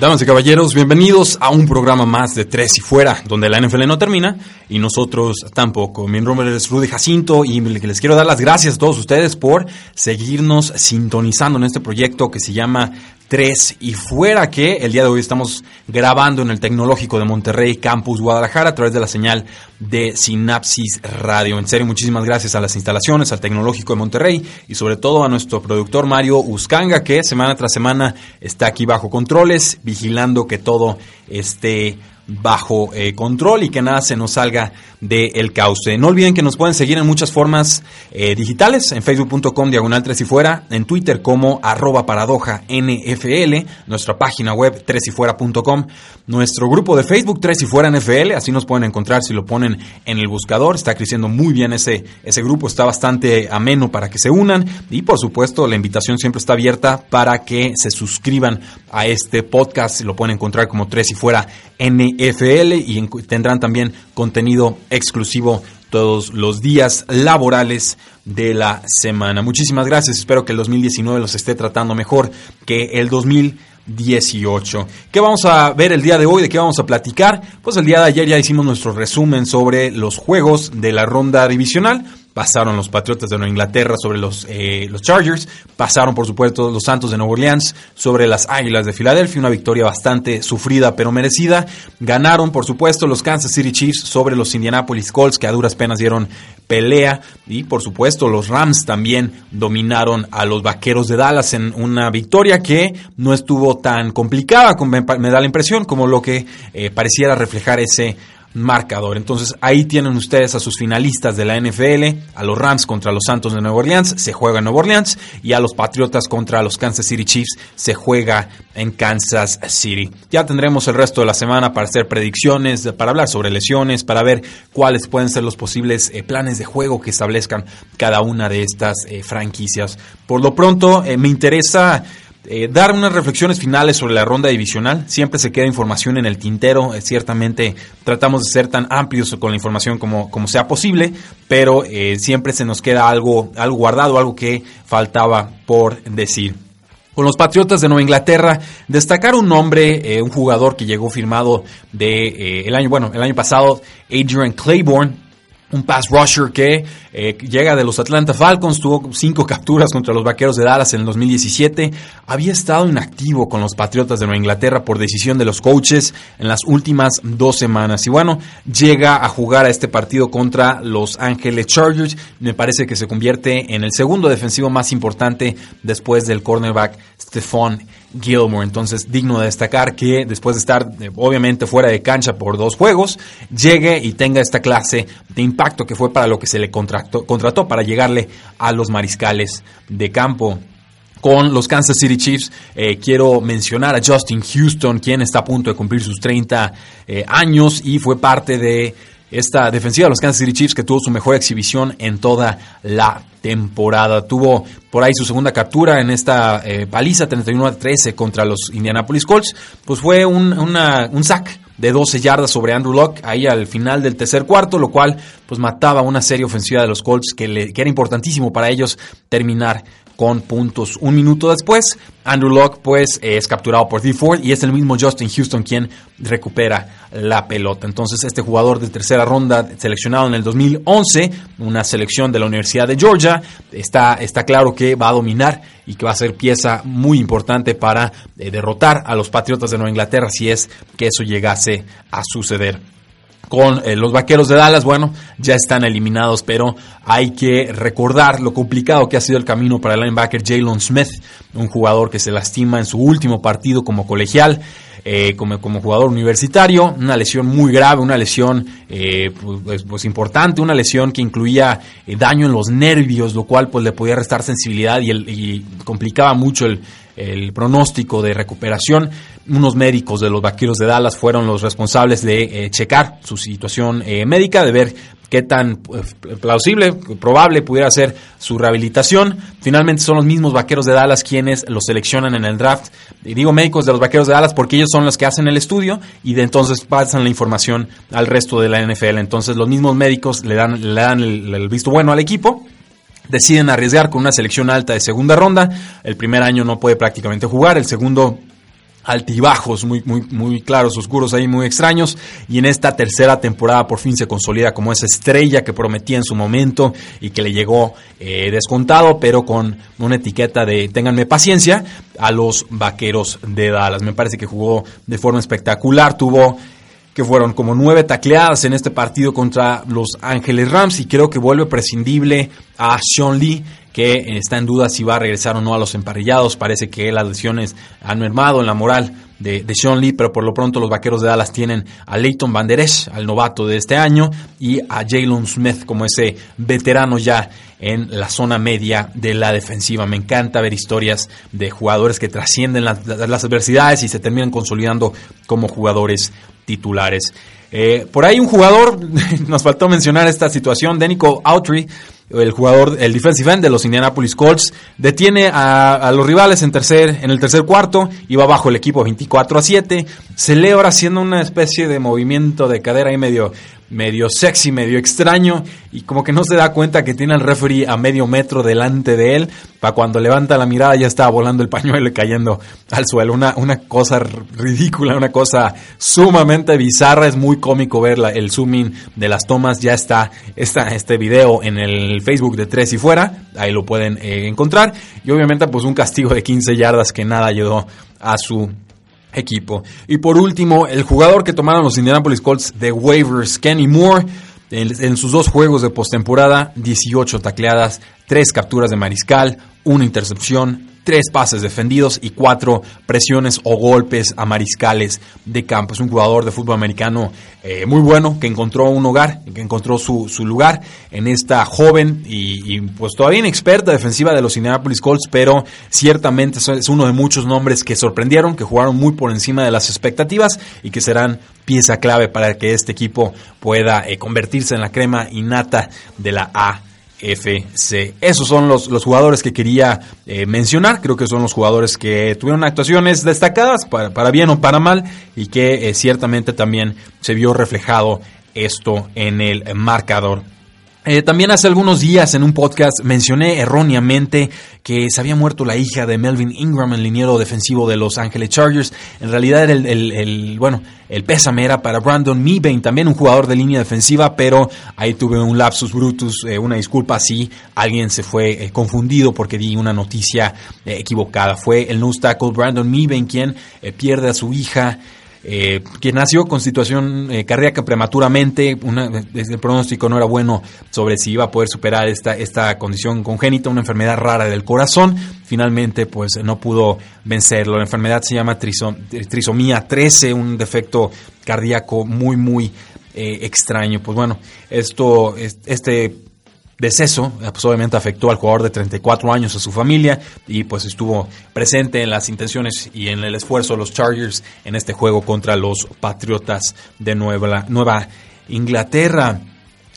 Damas y caballeros, bienvenidos a un programa más de Tres y Fuera, donde la NFL no termina y nosotros tampoco. Mi nombre es Rudy Jacinto y les quiero dar las gracias a todos ustedes por seguirnos sintonizando en este proyecto que se llama 3 y fuera que el día de hoy estamos grabando en el Tecnológico de Monterrey, Campus Guadalajara, a través de la señal de Sinapsis Radio. En serio, muchísimas gracias a las instalaciones, al Tecnológico de Monterrey y sobre todo a nuestro productor Mario Uscanga, que semana tras semana está aquí bajo controles, vigilando que todo esté bajo eh, control y que nada se nos salga del cauce. No olviden que nos pueden seguir en muchas formas eh, digitales, en facebook.com diagonal 3 y fuera, en Twitter como arroba paradoja NFL, nuestra página web 3 y nuestro grupo de Facebook 3 y fuera NFL, así nos pueden encontrar si lo ponen en el buscador, está creciendo muy bien ese, ese grupo, está bastante ameno para que se unan y por supuesto la invitación siempre está abierta para que se suscriban a este podcast, lo pueden encontrar como 3 y fuera NFL y tendrán también contenido exclusivo todos los días laborales de la semana. Muchísimas gracias, espero que el 2019 los esté tratando mejor que el 2018. ¿Qué vamos a ver el día de hoy? ¿De qué vamos a platicar? Pues el día de ayer ya hicimos nuestro resumen sobre los juegos de la ronda divisional pasaron los Patriotas de Nueva Inglaterra sobre los, eh, los Chargers, pasaron por supuesto los Santos de Nueva Orleans sobre las Águilas de Filadelfia, una victoria bastante sufrida pero merecida. Ganaron por supuesto los Kansas City Chiefs sobre los Indianapolis Colts que a duras penas dieron pelea y por supuesto los Rams también dominaron a los Vaqueros de Dallas en una victoria que no estuvo tan complicada, me, da la impresión, como lo que eh, pareciera reflejar ese marcador. Entonces ahí tienen ustedes a sus finalistas de la NFL, a los Rams contra los Santos de Nueva Orleans, se juega en Nueva Orleans, y a los Patriotas contra los Kansas City Chiefs, se juega en Kansas City. Ya tendremos el resto de la semana para hacer predicciones, para hablar sobre lesiones, para ver cuáles pueden ser los posibles eh, planes de juego que establezcan cada una de estas eh, franquicias. Por lo pronto, eh, me interesa eh, dar unas reflexiones finales sobre la ronda divisional. Siempre se queda información en el tintero. Eh, ciertamente tratamos de ser tan amplios con la información como, como sea posible, pero eh, siempre se nos queda algo, algo guardado, algo que faltaba por decir. Con los Patriotas de Nueva Inglaterra, destacar un nombre, un jugador que llegó firmado de el año, bueno, el año pasado, Adrian Claiborne, un pass rusher que eh, llega de los Atlanta Falcons, tuvo cinco capturas contra los Vaqueros de Dallas en el 2017, había estado inactivo con los Patriotas de Nueva Inglaterra por decisión de los coaches en las últimas dos semanas. Y bueno, llega a jugar a este partido contra los Ángeles Chargers, me parece que se convierte en el segundo defensivo más importante después del cornerback Stephon Gilmore. Entonces, digno de destacar que después de estar eh, obviamente fuera de cancha por dos juegos, llegue y tenga esta clase de impacto que fue para lo que se le contrató, contrató para llegarle a los mariscales de campo con los Kansas City Chiefs. Eh, quiero mencionar a Justin Houston, quien está a punto de cumplir sus 30 eh, años y fue parte de esta defensiva de los Kansas City Chiefs que tuvo su mejor exhibición en toda la temporada. Tuvo por ahí su segunda captura en esta eh, paliza 31 a 13 contra los Indianapolis Colts. Pues fue un, un sack de 12 yardas sobre Andrew Locke ahí al final del tercer cuarto, lo cual pues mataba una serie ofensiva de los Colts que, que era importantísimo para ellos terminar con puntos. Un minuto después, Andrew Locke pues es capturado por D. Ford y es el mismo Justin Houston quien recupera la pelota. Entonces este jugador de tercera ronda seleccionado en el 2011, una selección de la Universidad de Georgia, está, está claro que va a dominar y que va a ser pieza muy importante para eh, derrotar a los Patriotas de Nueva Inglaterra si es que eso llegase a suceder con eh, los Vaqueros de Dallas, bueno, ya están eliminados, pero hay que recordar lo complicado que ha sido el camino para el linebacker Jalen Smith, un jugador que se lastima en su último partido como colegial. eh, como, jugador universitario, una lesión muy grave, una lesión eh, pues, pues, importante, una lesión que incluía daño en los nervios, lo cual pues le podía restar sensibilidad y complicaba mucho el, el pronóstico de recuperación. Unos médicos de los Vaqueros de Dallas fueron los responsables de eh, checar su situación eh, médica, de ver qué tan pues, plausible, probable pudiera ser su rehabilitación. Finalmente son los mismos Vaqueros de Dallas quienes los seleccionan en el draft. Y digo médicos de los Vaqueros de Dallas porque ellos son los que hacen el estudio y de entonces pasan la información al resto de la NFL. Entonces los mismos médicos le dan, le dan el, el visto bueno al equipo deciden arriesgar con una selección alta de segunda ronda. El primer año no puede prácticamente jugar, el segundo altibajos muy, muy, muy claros, oscuros ahí, muy extraños. Y en esta tercera temporada por fin se consolida como esa estrella que prometía en su momento y que le llegó eh, descontado, pero con una etiqueta de ténganme paciencia a los vaqueros de Dallas. Me parece que jugó de forma espectacular, tuvo que fueron como nueve tacleadas en este partido contra los Ángeles Rams y creo que vuelve prescindible a Sean Lee que está en duda si va a regresar o no a los emparrillados. Parece que las lesiones han mermado en la moral de, Sean Lee, pero por lo pronto los vaqueros de Dallas tienen a Leighton Van Der al novato de este año, y a Jalen Smith como ese veterano ya en la zona media de la defensiva. Me encanta ver historias de jugadores que trascienden las adversidades y se terminan consolidando como jugadores titulares. Eh, por ahí un jugador, nos faltó mencionar esta situación, Denico Autry, el jugador, el defensive end de los Indianapolis Colts, detiene a, los rivales en, tercer, en el tercer cuarto, iba bajo el equipo 24 a 7, celebra haciendo una especie de movimiento de cadera ahí medio, medio sexy, medio extraño, y como que no se da cuenta que tiene al referee a medio metro delante de él, para cuando levanta la mirada ya está volando el pañuelo y cayendo al suelo. Una, una cosa ridícula, una cosa sumamente bizarra, es muy cómico ver la, el zooming de las tomas, ya está, está este video en el Facebook de Tres y Fuera, ahí lo pueden eh, encontrar, y obviamente pues un castigo de 15 yardas que nada ayudó a su equipo. Y por último, el jugador que tomaron los Indianapolis Colts de waivers, Kenny Moore, en, sus dos juegos de postemporada, 18 tacleadas, 3 capturas de mariscal, una intercepción, tres pases defendidos y cuatro presiones o golpes a mariscales de campo. Es un jugador de fútbol americano eh, muy bueno que encontró un hogar, que encontró su, lugar en esta joven y, y, pues todavía inexperta defensiva de los Indianapolis Colts, pero ciertamente es uno de muchos nombres que sorprendieron, que jugaron muy por encima de las expectativas y que serán pieza clave para que este equipo pueda eh, convertirse en la crema innata de la A. FC. Esos son los, los jugadores que quería eh, mencionar. Creo que son los jugadores que tuvieron actuaciones destacadas, para, para bien o para mal, y que eh, ciertamente también se vio reflejado esto en el marcador. Eh, también hace algunos días en un podcast mencioné erróneamente que se había muerto la hija de Melvin Ingram, el liniero defensivo de Los Angeles Chargers. En realidad el, el, el bueno, el pésame era para Brandon Meebane, también un jugador de línea defensiva, pero ahí tuve un lapsus brutus, eh, una disculpa si alguien se fue eh, confundido porque di una noticia eh, equivocada. Fue el nose tackle Brandon Meebane quien pierde a su hija. Eh, que nació con situación eh, cardíaca prematuramente, una, el pronóstico no era bueno sobre si iba a poder superar esta, esta condición congénita, una enfermedad rara del corazón, finalmente pues no pudo vencerlo. La enfermedad se llama trisom, trisomía 13, un defecto cardíaco muy, muy eh, extraño. Pues bueno, esto, este deceso, pues obviamente afectó al jugador de 34 años, a su familia, y pues estuvo presente en las intenciones y en el esfuerzo de los Chargers en este juego contra los Patriotas de Nueva, Nueva Inglaterra.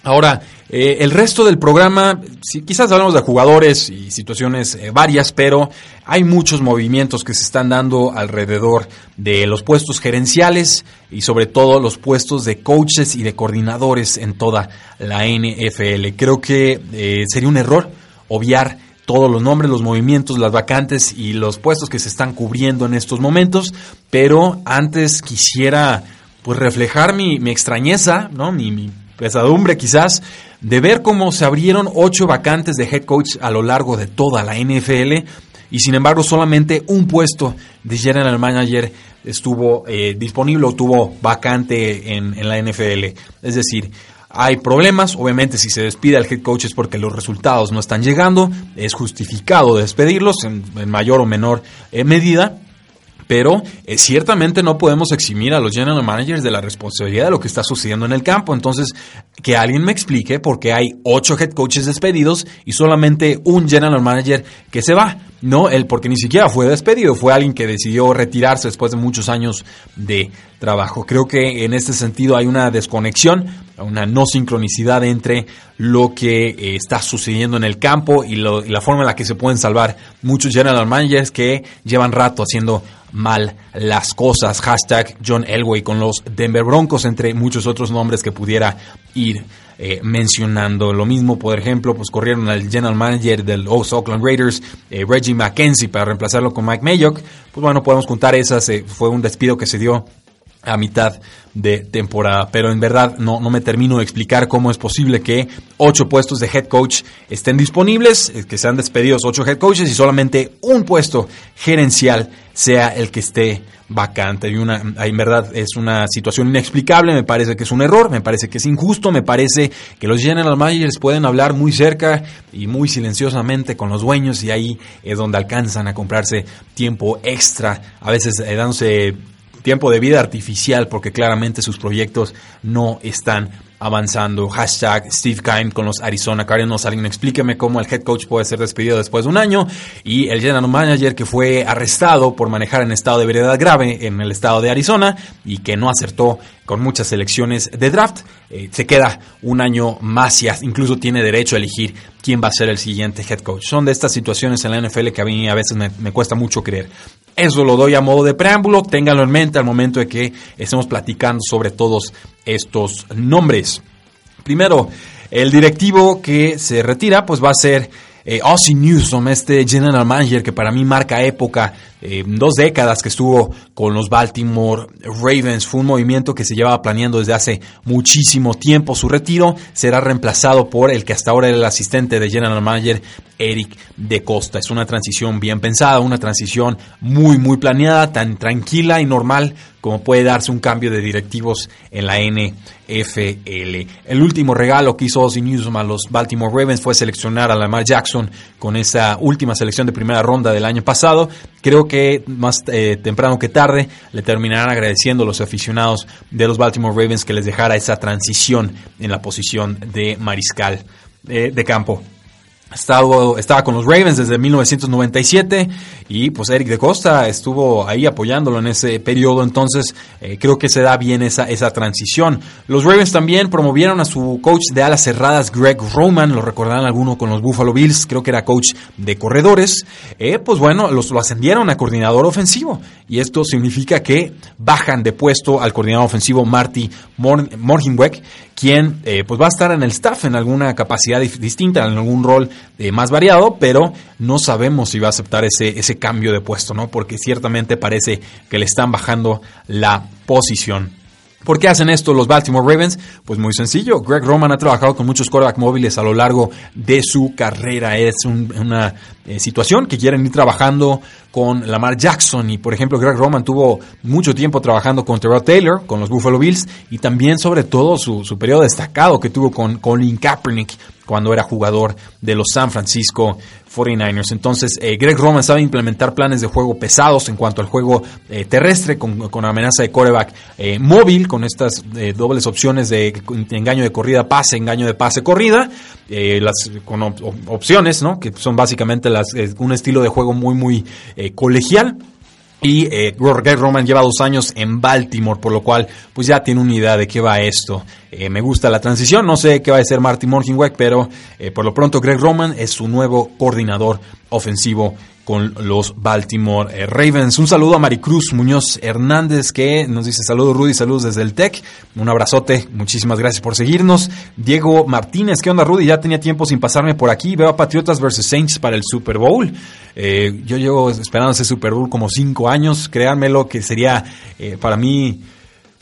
Ahora, eh, el resto del programa, sí, quizás hablamos de jugadores y situaciones eh, varias, pero hay muchos movimientos que se están dando alrededor de los puestos gerenciales y sobre todo los puestos de coaches y de coordinadores en toda la NFL. Creo que eh, sería un error obviar todos los nombres, los movimientos, las vacantes y los puestos que se están cubriendo en estos momentos, pero antes quisiera pues reflejar mi, mi extrañeza, ¿no? Mi, mi pesadumbre quizás de ver cómo se abrieron ocho vacantes de head coach a lo largo de toda la NFL y sin embargo solamente un puesto de general manager estuvo eh, disponible o tuvo vacante en, la NFL. Es decir, hay problemas, obviamente si se despide al head coach es porque los resultados no están llegando, es justificado despedirlos en, en mayor o menor eh, medida, pero eh, ciertamente no podemos eximir a los general managers de la responsabilidad de lo que está sucediendo en el campo. Entonces, que alguien me explique por qué hay ocho head coaches despedidos y solamente un general manager que se va. No, él porque ni siquiera fue despedido, fue alguien que decidió retirarse después de muchos años de trabajo. Creo que en este sentido hay una desconexión, una no sincronicidad entre lo que eh, está sucediendo en el campo y, y la forma en la que se pueden salvar muchos general managers que llevan rato haciendo mal las cosas. Hashtag John Elway con los Denver Broncos, entre muchos otros nombres que pudiera ir eh, mencionando. Lo mismo, por ejemplo, pues corrieron al general manager del Oakland Raiders, eh, Reggie McKenzie, para reemplazarlo con Mike Mayock. Pues bueno, podemos contar esas. Eh, fue un despido que se dio a mitad de temporada. Pero en verdad no, no me termino de explicar cómo es posible que ocho puestos de head coach estén disponibles, que sean despedidos ocho head coaches y solamente un puesto gerencial sea el que esté vacante. Y una, en verdad es una situación inexplicable, me parece que es un error, me parece que es injusto, me parece que los general managers pueden hablar muy cerca y muy silenciosamente con los dueños y ahí es donde alcanzan a comprarse tiempo extra, a veces eh, dándose tiempo de vida artificial porque claramente sus proyectos no están avanzando. Hashtag Steve Kind con los Arizona Cardinals. Alguien explíqueme cómo el head coach puede ser despedido después de un año. Y el general manager que fue arrestado por manejar en estado de veredad grave en el estado de Arizona y que no acertó con muchas elecciones de draft. Eh, se queda un año más y incluso tiene derecho a elegir quién va a ser el siguiente head coach. Son de estas situaciones en la NFL que a mí a veces me, me cuesta mucho creer. Eso lo doy a modo de preámbulo, ténganlo en mente al momento de que estemos platicando sobre todos estos nombres. Primero, el directivo que se retira pues va a ser eh, Ozzy Newsom, este general manager que para mí marca época, eh, dos décadas que estuvo con los Baltimore Ravens, fue un movimiento que se llevaba planeando desde hace muchísimo tiempo. Su retiro será reemplazado por el que hasta ahora era el asistente de general manager Eric de Costa. Es una transición bien pensada, una transición muy, muy planeada, tan tranquila y normal como puede darse un cambio de directivos en la NFL. El último regalo que hizo Ozzy Newsom a los Baltimore Ravens fue seleccionar a Lamar Jackson con esa última selección de primera ronda del año pasado. Creo que más eh, temprano que tarde le terminarán agradeciendo a los aficionados de los Baltimore Ravens que les dejara esa transición en la posición de mariscal eh, de campo. Estado, estaba con los Ravens desde 1997 y pues Eric de Costa estuvo ahí apoyándolo en ese periodo, entonces eh, creo que se da bien esa, esa transición. Los Ravens también promovieron a su coach de alas cerradas, Greg Roman, lo recordarán alguno con los Buffalo Bills, creo que era coach de corredores, eh, pues bueno, los, lo ascendieron a coordinador ofensivo. Y esto significa que bajan de puesto al coordinador ofensivo Marty Morgenweck quien eh, pues va a estar en el staff en alguna capacidad distinta, en algún rol eh, más variado, pero no sabemos si va a aceptar ese, ese cambio de puesto, ¿no? Porque ciertamente parece que le están bajando la posición. ¿Por qué hacen esto los Baltimore Ravens? Pues muy sencillo. Greg Roman ha trabajado con muchos quarterback móviles a lo largo de su carrera. Es una eh, situación que quieren ir trabajando con Lamar Jackson. Y por ejemplo, Greg Roman tuvo mucho tiempo trabajando con Terrell Taylor, con los Buffalo Bills, y también sobre todo su, su periodo destacado que tuvo con Colin Kaepernick cuando era jugador de los San Francisco 49ers. Entonces, eh, Greg Roman sabe implementar planes de juego pesados en cuanto al juego eh, terrestre, con, con, amenaza de coreback eh, móvil, con estas dobles opciones de, engaño de corrida, pase, engaño de pase, corrida, las, con opciones, ¿no? que son básicamente las, un estilo de juego muy, muy colegial. Y eh, Greg Roman lleva dos años en Baltimore, por lo cual pues ya tiene una idea de qué va esto. Eh, me gusta la transición, no sé qué va a ser Marty Morgenweck, pero eh, por lo pronto Greg Roman es su nuevo coordinador ofensivo con los Baltimore eh, Ravens. Un saludo a Maricruz Muñoz Hernández que nos dice saludos Rudy, saludos desde el TEC. Un abrazote, muchísimas gracias por seguirnos. Diego Martínez, ¿qué onda Rudy? Ya tenía tiempo sin pasarme por aquí. Veo a Patriotas versus Saints para el Super Bowl. Eh, yo llevo esperando ese Super Bowl como cinco años. Créanmelo que sería eh, para mí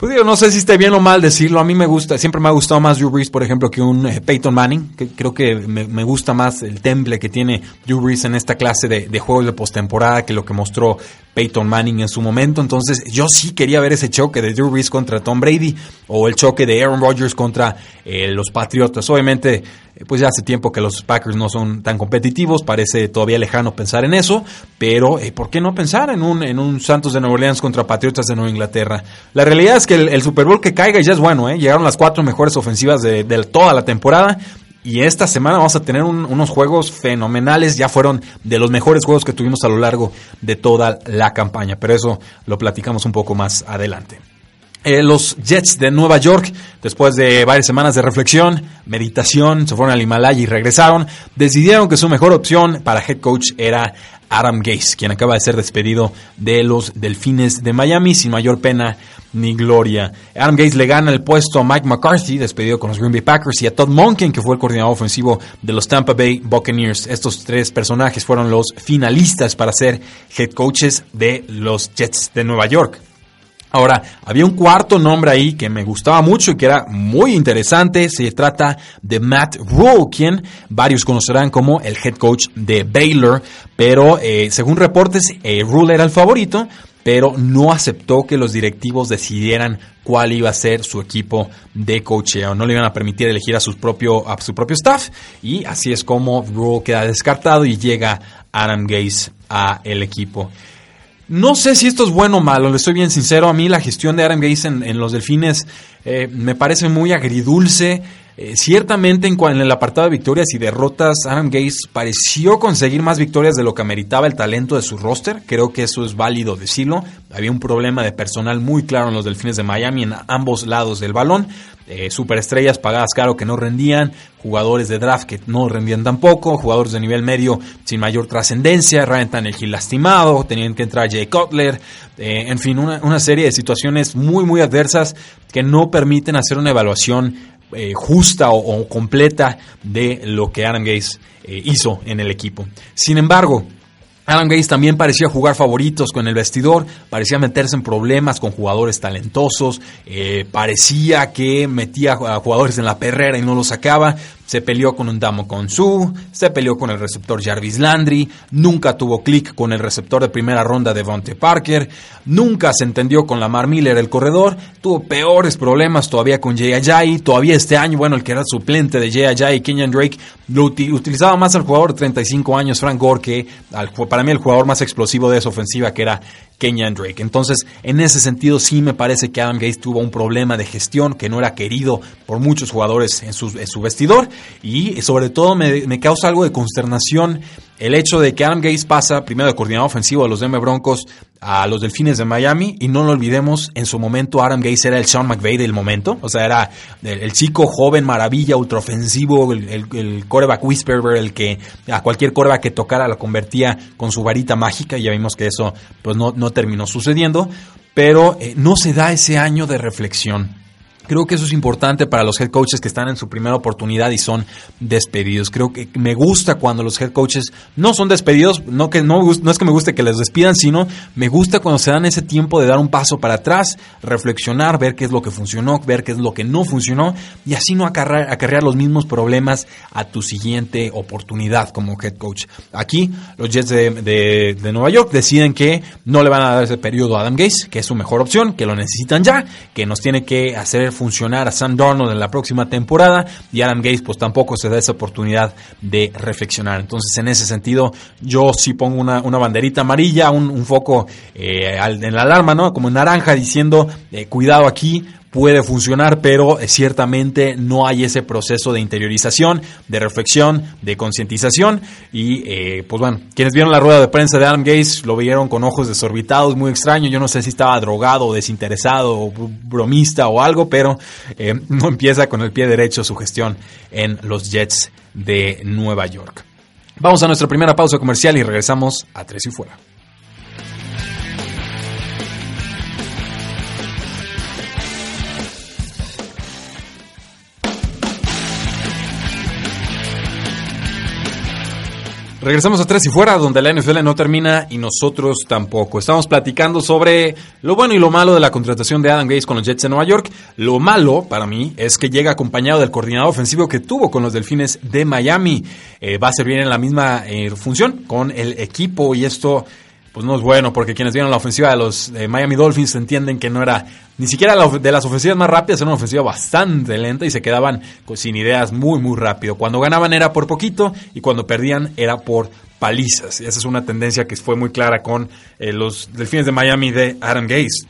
pues digo, no sé si esté bien o mal decirlo. A mí me gusta, siempre me ha gustado más Drew Brees, por ejemplo, que un eh, Peyton Manning. Que creo que me, gusta más el temple que tiene Drew Brees en esta clase de, juegos de postemporada que lo que mostró Peyton Manning en su momento. Entonces, yo sí quería ver ese choque de Drew Brees contra Tom Brady o el choque de Aaron Rodgers contra eh, los Patriotas. Obviamente, pues ya hace tiempo que los Packers no son tan competitivos, parece todavía lejano pensar en eso, pero ¿por qué no pensar en un, Santos de Nueva Orleans contra Patriotas de Nueva Inglaterra? La realidad es que el, Super Bowl que caiga ya es bueno, ¿eh? llegaron las cuatro mejores ofensivas de toda la temporada y esta semana vamos a tener unos juegos fenomenales. Ya fueron de los mejores juegos que tuvimos a lo largo de toda la campaña. Pero eso lo platicamos un poco más adelante. Eh, los Jets de Nueva York, después de varias semanas de reflexión, meditación, se fueron al Himalaya y regresaron, decidieron que su mejor opción para head coach era Adam Gase, quien acaba de ser despedido de los Delfines de Miami sin mayor pena ni gloria. Adam Gase le gana el puesto a Mike McCarthy, despedido con los Green Bay Packers, y a Todd Monken, que fue el coordinador ofensivo de los Tampa Bay Buccaneers. Estos tres personajes fueron los finalistas para ser head coaches de los Jets de Nueva York. Ahora, había un cuarto nombre ahí que me gustaba mucho y que era muy interesante. Se trata de Matt Rule, quien varios conocerán como el head coach de Baylor. Pero eh, según reportes, eh, Rule era el favorito, pero no aceptó que los directivos decidieran cuál iba a ser su equipo de coacheo. No le iban a permitir elegir a, su propio, su propio staff. Y así es como Rule queda descartado y llega Adam Gase a el equipo. No sé si esto es bueno o malo, le estoy bien sincero. A mí la gestión de Adam Gase en, los Delfines eh, me parece muy agridulce. Eh, ciertamente en, en, el apartado de victorias y derrotas, Adam Gase pareció conseguir más victorias de lo que ameritaba el talento de su roster. Creo que eso es válido decirlo. Había un problema de personal muy claro en los Delfines de Miami en ambos lados del balón. Eh, superestrellas pagadas caro que no rendían, jugadores de draft que no rendían tampoco, jugadores de nivel medio sin mayor trascendencia, Ryan Tannehill lastimado, tenían que entrar Jay Cutler, eh, en fin, una, serie de situaciones muy muy adversas que no permiten hacer una evaluación eh, justa o, completa de lo que Adam Gase hizo en el equipo. Sin embargo, Alan Gates también parecía jugar favoritos con el vestidor, parecía meterse en problemas con jugadores talentosos, eh, parecía que metía a jugadores en la perrera y no los sacaba se peleó con un Damo Su, se peleó con el receptor Jarvis Landry, nunca tuvo clic con el receptor de primera ronda de Vonte Parker, nunca se entendió con Lamar Miller el corredor, tuvo peores problemas todavía con Jay Ajayi, todavía este año, bueno, el que era suplente de Jay Ajayi, Kenyan Drake, lo utilizaba más al jugador de 35 años, Frank Gore, que para mí el jugador más explosivo de esa ofensiva que era Kenyan Drake. Entonces, en ese sentido, sí me parece que Adam Gates tuvo un problema de gestión que no era querido por muchos jugadores en su, vestidor y sobre todo me, causa algo de consternación el hecho de que Adam Gates pasa primero de coordinador ofensivo a los Denver Broncos a los Delfines de Miami. Y no lo olvidemos, en su momento Adam Gates era el Sean McVay del momento, o sea, era el, chico joven, maravilla, ultraofensivo, el, el, coreback whisperer, el que a cualquier coreback que tocara lo convertía con su varita mágica. Y ya vimos que eso pues no, no terminó sucediendo, pero eh, no se da ese año de reflexión Creo que eso es importante para los head coaches que están en su primera oportunidad y son despedidos. Creo que me gusta cuando los head coaches no son despedidos, no que no, no es que me guste que les despidan, sino me gusta cuando se dan ese tiempo de dar un paso para atrás, reflexionar, ver qué es lo que funcionó, ver qué es lo que no funcionó y así no acarrear, acarrear los mismos problemas a tu siguiente oportunidad como head coach. Aquí los Jets de, de, Nueva York deciden que no le van a dar ese periodo a Adam Gase, que es su mejor opción, que lo necesitan ya, que nos tiene que hacer funcionar a Sam Darnold en la próxima temporada y Adam Gates pues tampoco se da esa oportunidad de reflexionar. Entonces en ese sentido yo sí pongo una, banderita amarilla, un, foco eh, en la alarma, ¿no? Como naranja diciendo eh, cuidado aquí, puede funcionar, pero eh, ciertamente no hay ese proceso de interiorización, de reflexión, de concientización. Y eh, pues bueno, quienes vieron la rueda de prensa de Adam Gates lo vieron con ojos desorbitados, muy extraño. Yo no sé si estaba drogado, desinteresado, o bromista o algo, pero eh, no empieza con el pie derecho su gestión en los Jets de Nueva York. Vamos a nuestra primera pausa comercial y regresamos a Tres y Fuera. Regresamos a Tres y Fuera, donde la NFL no termina y nosotros tampoco. Estamos platicando sobre lo bueno y lo malo de la contratación de Adam Gates con los Jets de Nueva York. Lo malo, para mí, es que llega acompañado del coordinador ofensivo que tuvo con los Delfines de Miami. Eh, va a servir en la misma eh, función con el equipo y esto pues no es bueno, porque quienes vieron la ofensiva de los Miami Dolphins entienden que no era ni siquiera de las ofensivas más rápidas, era una ofensiva bastante lenta y se quedaban sin ideas muy, muy rápido. Cuando ganaban era por poquito y cuando perdían era por palizas. Y esa es una tendencia que fue muy clara con eh, los Delfines de Miami de Adam Gase.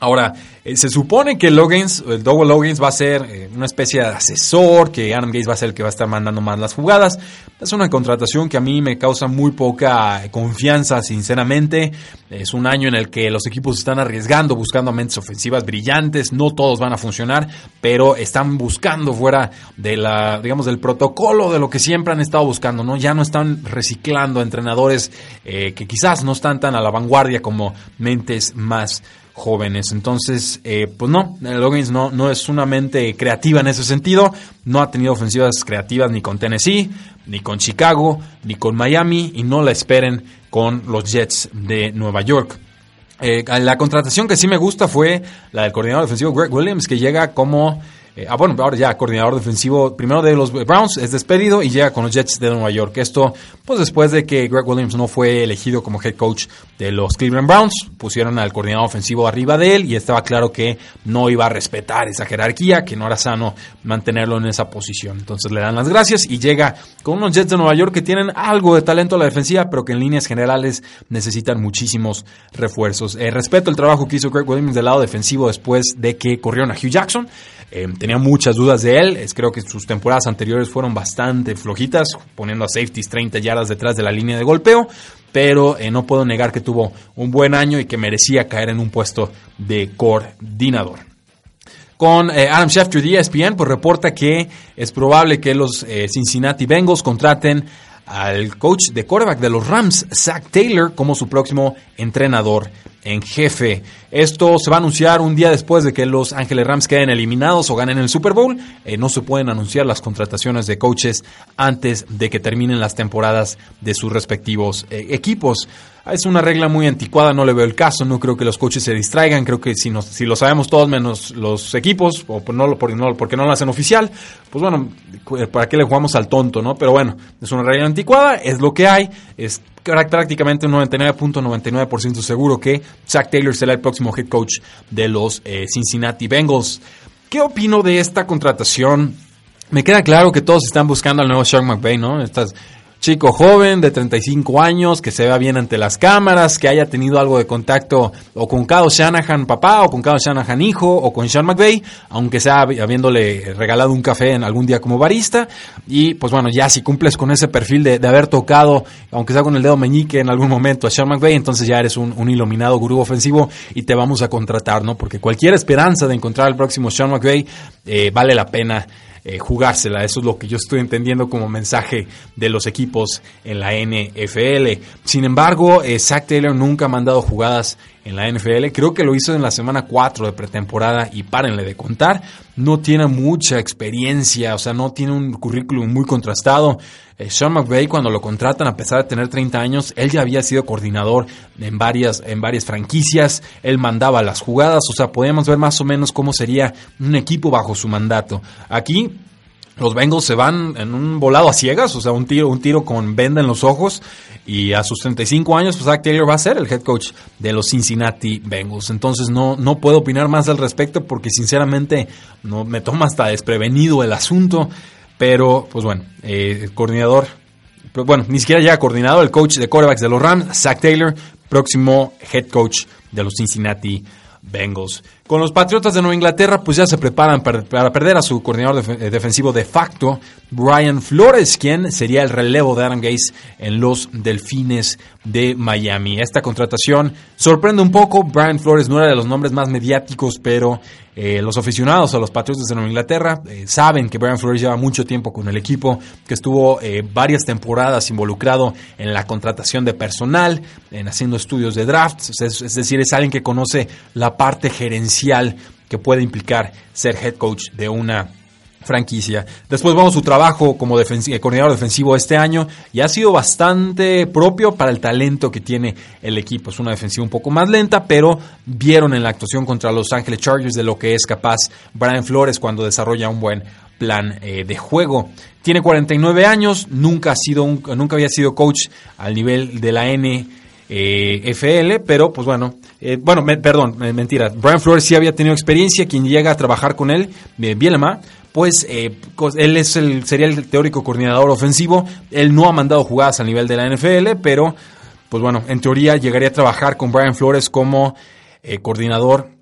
Ahora, eh, se supone que Logans, el Double Logans va a ser eh, una especie de asesor, que Adam Gates va a ser el que va a estar mandando más las jugadas. Es una contratación que a mí me causa muy poca confianza, sinceramente. Es un año en el que los equipos están arriesgando, buscando mentes ofensivas brillantes. No todos van a funcionar, pero están buscando fuera de la, digamos, del protocolo de lo que siempre han estado buscando, ¿no? Ya no están reciclando entrenadores eh, que quizás no están tan a la vanguardia como mentes más jóvenes. Entonces, eh, pues no, Loggins no, no es una mente creativa en ese sentido. No ha tenido ofensivas creativas ni con Tennessee, ni con Chicago, ni con Miami, y no la esperen con los Jets de Nueva York. Eh, la contratación que sí me gusta fue la del coordinador defensivo Greg Williams, que llega como eh, ah, bueno, ahora ya coordinador defensivo primero de los Browns es despedido y llega con los Jets de Nueva York. Esto, pues después de que Greg Williams no fue elegido como head coach de los Cleveland Browns, pusieron al coordinador ofensivo arriba de él y estaba claro que no iba a respetar esa jerarquía, que no era sano mantenerlo en esa posición. Entonces le dan las gracias y llega con unos Jets de Nueva York que tienen algo de talento a la defensiva, pero que en líneas generales necesitan muchísimos refuerzos. Eh, respeto el trabajo que hizo Greg Williams del lado defensivo después de que corrieron a Hugh Jackson. Eh, tenía muchas dudas de él. creo que sus temporadas anteriores fueron bastante flojitas, poniendo a safeties 30 yardas detrás de la línea de golpeo. Pero eh, no puedo negar que tuvo un buen año y que merecía caer en un puesto de coordinador. Con eh, Adam Schefter de ESPN, pues reporta que es probable que los Cincinnati Bengals contraten al coach de quarterback de los Rams, Zach Taylor, como su próximo entrenador en jefe. Esto se va a anunciar un día después de que los Ángeles Rams queden eliminados o ganen el Super Bowl. Eh, no se pueden anunciar las contrataciones de coaches antes de que terminen las temporadas de sus respectivos eh, equipos. Es una regla muy anticuada, no le veo el caso, no creo que los coaches se distraigan, creo que si, si lo sabemos todos menos los equipos, o no, no, porque no lo hacen oficial, pues bueno, ¿para qué le jugamos al tonto, no? Pero bueno, es una regla anticuada, es lo que hay, es prácticamente un 99.99% seguro que Zach Taylor será el próximo head coach de los eh, Cincinnati Bengals. ¿Qué opino de esta contratación? Me queda claro que todos están buscando al nuevo Sean McVay, ¿no? Estas chico joven de 35 años, que se vea bien ante las cámaras, que haya tenido algo de contacto o con Kyle Shanahan papá, o con Kyle Shanahan hijo, o con Sean McVay, aunque sea habiéndole regalado un café en algún día como barista. Y pues bueno, ya si cumples con ese perfil de, haber tocado, aunque sea con el dedo meñique en algún momento a Sean McVay, entonces ya eres un, iluminado gurú ofensivo y te vamos a contratar, ¿no? Porque cualquier esperanza de encontrar al próximo Sean McVay eh, vale la pena eh, jugársela. Eso es lo que yo estoy entendiendo como mensaje de los equipos en la NFL. Sin embargo, eh, Zach Taylor nunca ha mandado jugadas en la NFL. Creo que lo hizo en la semana 4 de pretemporada y párenle de contar. No tiene mucha experiencia, o sea, no tiene un currículum muy contrastado. Eh, Sean McVay, cuando lo contratan, a pesar de tener 30 años, él ya había sido coordinador en varias, en varias franquicias. Él mandaba las jugadas, o sea, podíamos ver más o menos cómo sería un equipo bajo su mandato. Aquí los Bengals se van en un volado a ciegas, o sea, un tiro, un tiro con venda en los ojos. Y a sus 35 años, pues Zach Taylor va a ser el head coach de los Cincinnati Bengals. Entonces no, no puedo opinar más al respecto porque sinceramente no, me toma hasta desprevenido el asunto. Pero, pues bueno, eh, el coordinador, pues bueno, ni siquiera ya coordinador, el coach de quarterbacks de los Rams, Zach Taylor, próximo head coach de los Cincinnati Bengals. Con los Patriotas de Nueva Inglaterra, pues ya se preparan para, perder a su coordinador eh, defensivo de facto, Brian Flores, quien sería el relevo de Adam Gase en los Delfines de Miami. Esta contratación sorprende un poco. Brian Flores no era de los nombres más mediáticos, pero eh, los aficionados a los Patriotas de Nueva Inglaterra eh, saben que Brian Flores lleva mucho tiempo con el equipo, que estuvo varias temporadas involucrado en la contratación de personal, en haciendo estudios de drafts. es decir, es alguien que conoce la parte gerencial que puede implicar ser head coach de una franquicia. Después vamos su trabajo como coordinador defensivo este año y ha sido bastante propio para el talento que tiene el equipo. Es una defensiva un poco más lenta, pero vieron en la actuación contra Los Ángeles Chargers de lo que es capaz Brian Flores cuando desarrolla un buen plan eh, de juego. Tiene 49 años, nunca, ha sido nunca había sido coach al nivel de la N FL, pero pues bueno, bueno, perdón, mentira, Brian Flores sí había tenido experiencia, quien llega a trabajar con él, Bielema, pues él es el, sería el teórico coordinador ofensivo, él no ha mandado jugadas a nivel de la NFL, pero pues bueno, en teoría llegaría a trabajar con Brian Flores como coordinador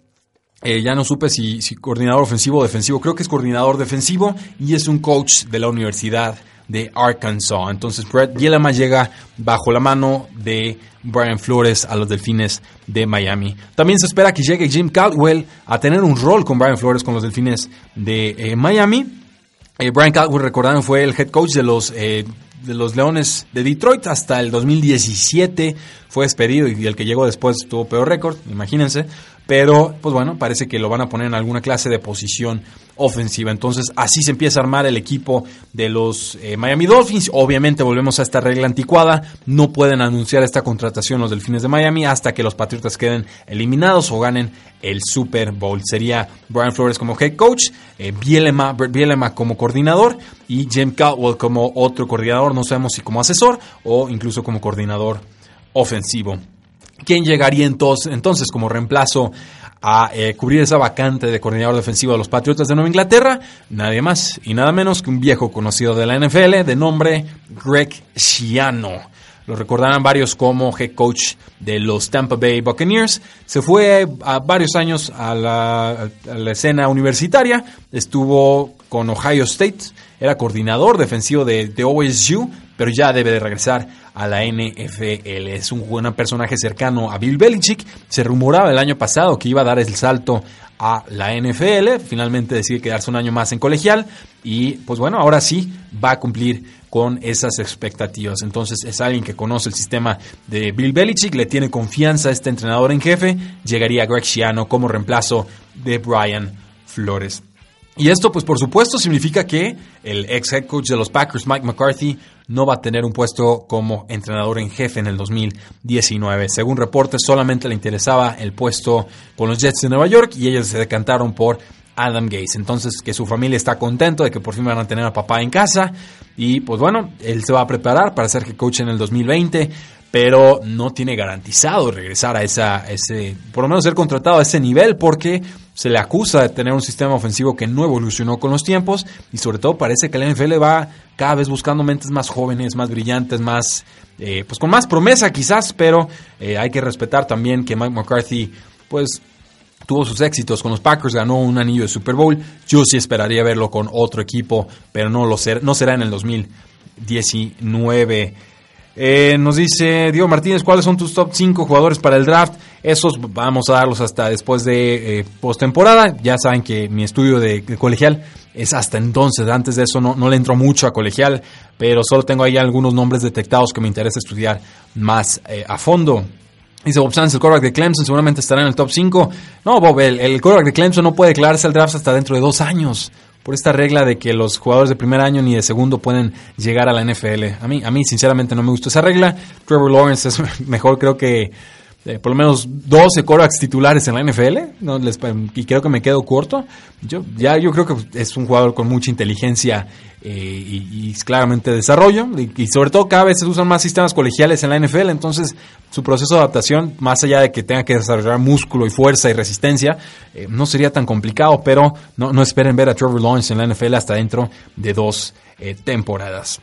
eh, ya no supe si, coordinador ofensivo o defensivo. Creo que es coordinador defensivo y es un coach de la Universidad de Arkansas. Entonces Brett Bielema llega bajo la mano de Brian Flores a los Delfines de Miami. También se espera que llegue Jim Caldwell a tener un rol con Brian Flores con los Delfines de eh, Miami. Eh, Brian Caldwell, recordaron, fue el head coach de los de los Leones de Detroit hasta el 2017 fue despedido y el que llegó después tuvo peor récord, imagínense. Pero, pues bueno, parece que lo van a poner en alguna clase de posición ofensiva. Entonces, así se empieza a armar el equipo de los eh, Miami Dolphins. Obviamente, volvemos a esta regla anticuada. No pueden anunciar esta contratación los Delfines de Miami hasta que los Patriotas queden eliminados o ganen el Super Bowl. Sería Brian Flores como head coach, eh, Bielema, Bielema como coordinador y Jim Caldwell como otro coordinador. No sabemos si como asesor o incluso como coordinador ofensivo. ¿Quién llegaría entonces, entonces como reemplazo a eh, cubrir esa vacante de coordinador defensivo de los Patriotas de Nueva Inglaterra? Nadie más y nada menos que un viejo conocido de la NFL de nombre Greg Schiano. Lo recordarán varios como head coach de los Tampa Bay Buccaneers. Se fue a varios años a la, escena universitaria. Estuvo con Ohio State. Era coordinador defensivo de, de OSU, pero ya debe de regresar a la NFL. Es un, personaje cercano a Bill Belichick. Se rumoraba el año pasado que iba a dar el salto a la NFL. Finalmente decide quedarse un año más en colegial. Y pues bueno, ahora sí va a cumplir con esas expectativas. Entonces es alguien que conoce el sistema de Bill Belichick, le tiene confianza a este entrenador en jefe. Llegaría Greg Schiano como reemplazo de Brian Flores. Y esto, pues por supuesto, significa que el ex head coach de los Packers, Mike McCarthy, no va a tener un puesto como entrenador en jefe en el 2019. Según reportes, solamente le interesaba el puesto con los Jets de Nueva York y ellos se decantaron por Adam Gates. Entonces, que su familia está contento de que por fin van a tener a papá en casa. Y pues bueno, él se va a preparar para ser head coach en el 2020 pero no tiene garantizado regresar a esa, ese, por lo menos ser contratado a ese nivel, porque se le acusa de tener un sistema ofensivo que no evolucionó con los tiempos y sobre todo parece que la NFL va cada vez buscando mentes más jóvenes, más brillantes, más, eh, pues con más promesa quizás, pero eh, hay que respetar también que Mike McCarthy, pues tuvo sus éxitos con los Packers, ganó un anillo de Super Bowl. Yo sí esperaría verlo con otro equipo, pero no lo ser, no será en el 2019. Eh, nos dice Diego Martínez, ¿cuáles son tus top 5 jugadores para el draft? Esos vamos a darlos hasta después de eh, postemporada. Ya saben que mi estudio de, colegial es hasta entonces. Antes de eso no, no le entro mucho a colegial, pero solo tengo ahí algunos nombres detectados que me interesa estudiar más eh, a fondo. Dice Bob Sanz, el quarterback de Clemson seguramente estará en el top 5. No, Bob, el, el de Clemson no puede declararse al draft hasta dentro de dos años por esta regla de que los jugadores de primer año ni de segundo pueden llegar a la NFL. A mí, a mí sinceramente no me gusta esa regla. Trevor Lawrence es mejor, creo que eh, por lo menos 12 corebacks titulares en la NFL, y creo que me quedo corto. Yo, ya yo creo que es un jugador con mucha inteligencia eh, y, claramente desarrollo, y, sobre todo cada vez se usan más sistemas colegiales en la NFL, entonces su proceso de adaptación, más allá de que tenga que desarrollar músculo y fuerza y resistencia, eh, no sería tan complicado, pero no, no, esperen ver a Trevor Lawrence en la NFL hasta dentro de dos temporadas.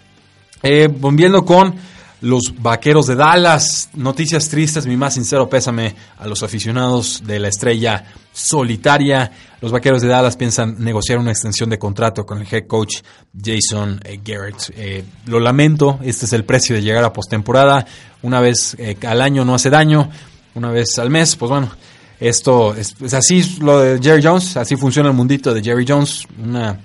volviendo con los Vaqueros de Dallas. Noticias tristes, mi más sincero pésame a los aficionados de la estrella solitaria. Los Vaqueros de Dallas piensan negociar una extensión de contrato con el head coach Jason eh, Garrett. Eh, lo lamento, este es el precio de llegar a postemporada. Una vez eh, al año no hace daño, una vez al mes, pues bueno. Esto es, es así lo de Jerry Jones, así funciona el mundito de Jerry Jones, una